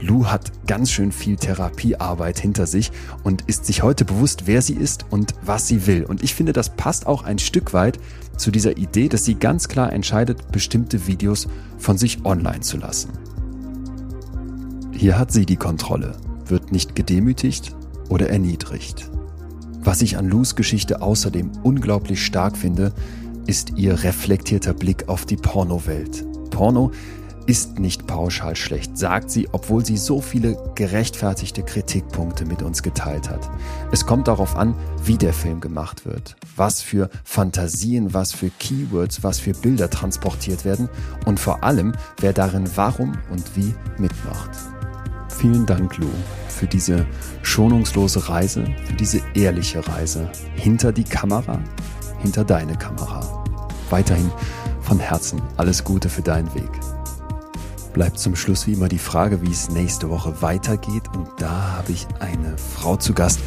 Lou hat ganz schön viel Therapiearbeit hinter sich und ist sich heute bewusst, wer sie ist und was sie will. Und ich finde, das passt auch ein Stück weit zu dieser Idee, dass sie ganz klar entscheidet, bestimmte Videos von sich online zu lassen. Hier hat sie die Kontrolle, wird nicht gedemütigt oder erniedrigt. Was ich an Lus Geschichte außerdem unglaublich stark finde, ist ihr reflektierter Blick auf die Pornowelt. Porno ist nicht pauschal schlecht, sagt sie, obwohl sie so viele gerechtfertigte Kritikpunkte mit uns geteilt hat. Es kommt darauf an, wie der Film gemacht wird, was für Fantasien, was für Keywords, was für Bilder transportiert werden und vor allem, wer darin warum und wie mitmacht. Vielen Dank, Lou, für diese schonungslose Reise, für diese ehrliche Reise hinter die Kamera, hinter deine Kamera. Weiterhin von Herzen alles Gute für deinen Weg. Bleibt zum Schluss wie immer die Frage, wie es nächste Woche weitergeht. Und da habe ich eine Frau zu Gast,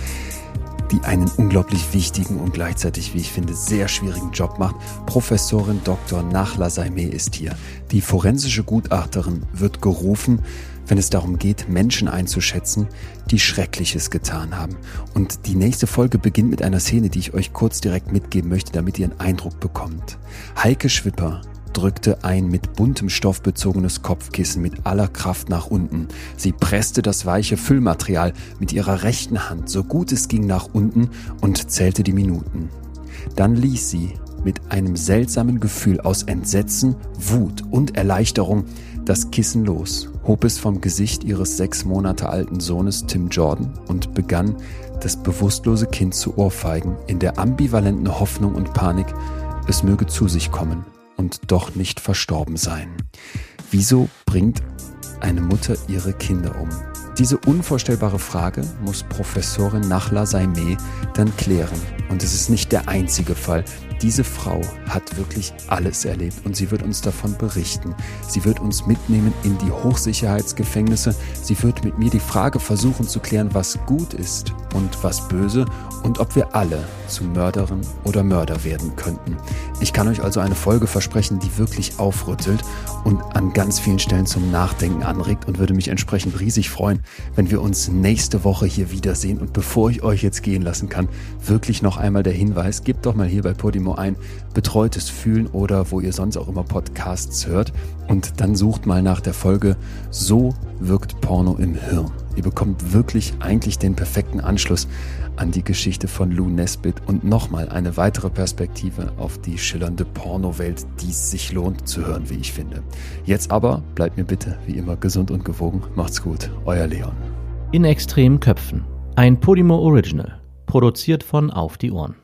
die einen unglaublich wichtigen und gleichzeitig, wie ich finde, sehr schwierigen Job macht. Professorin Dr. Nachla Saime ist hier. Die forensische Gutachterin wird gerufen wenn es darum geht, Menschen einzuschätzen, die Schreckliches getan haben. Und die nächste Folge beginnt mit einer Szene, die ich euch kurz direkt mitgeben möchte, damit ihr einen Eindruck bekommt. Heike Schwipper drückte ein mit buntem Stoff bezogenes Kopfkissen mit aller Kraft nach unten. Sie presste das weiche Füllmaterial mit ihrer rechten Hand so gut es ging nach unten und zählte die Minuten. Dann ließ sie mit einem seltsamen Gefühl aus Entsetzen, Wut und Erleichterung das Kissen los, hob es vom Gesicht ihres sechs Monate alten Sohnes Tim Jordan und begann, das bewusstlose Kind zu ohrfeigen, in der ambivalenten Hoffnung und Panik, es möge zu sich kommen und doch nicht verstorben sein. Wieso bringt eine Mutter ihre Kinder um? Diese unvorstellbare Frage muss Professorin Nachla Saime dann klären. Und es ist nicht der einzige Fall, diese Frau hat wirklich alles erlebt und sie wird uns davon berichten. Sie wird uns mitnehmen in die Hochsicherheitsgefängnisse. Sie wird mit mir die Frage versuchen zu klären, was gut ist und was böse und ob wir alle zu Mörderinnen oder Mörder werden könnten. Ich kann euch also eine Folge versprechen, die wirklich aufrüttelt und an ganz vielen Stellen zum Nachdenken anregt und würde mich entsprechend riesig freuen, wenn wir uns nächste Woche hier wiedersehen. Und bevor ich euch jetzt gehen lassen kann, wirklich noch einmal der Hinweis, gebt doch mal hier bei Podimo Kino ein, betreutes Fühlen oder wo ihr sonst auch immer Podcasts hört. Und dann sucht mal nach der Folge So wirkt Porno im Hirn. Ihr bekommt wirklich eigentlich den perfekten Anschluss an die Geschichte von Lou Nesbitt und nochmal eine weitere Perspektive auf die schillernde Pornowelt, die es sich lohnt zu hören, wie ich finde. Jetzt aber bleibt mir bitte wie immer gesund und gewogen. Macht's gut, euer Leon. In extremen Köpfen. Ein Podimo Original. Produziert von Auf die Ohren.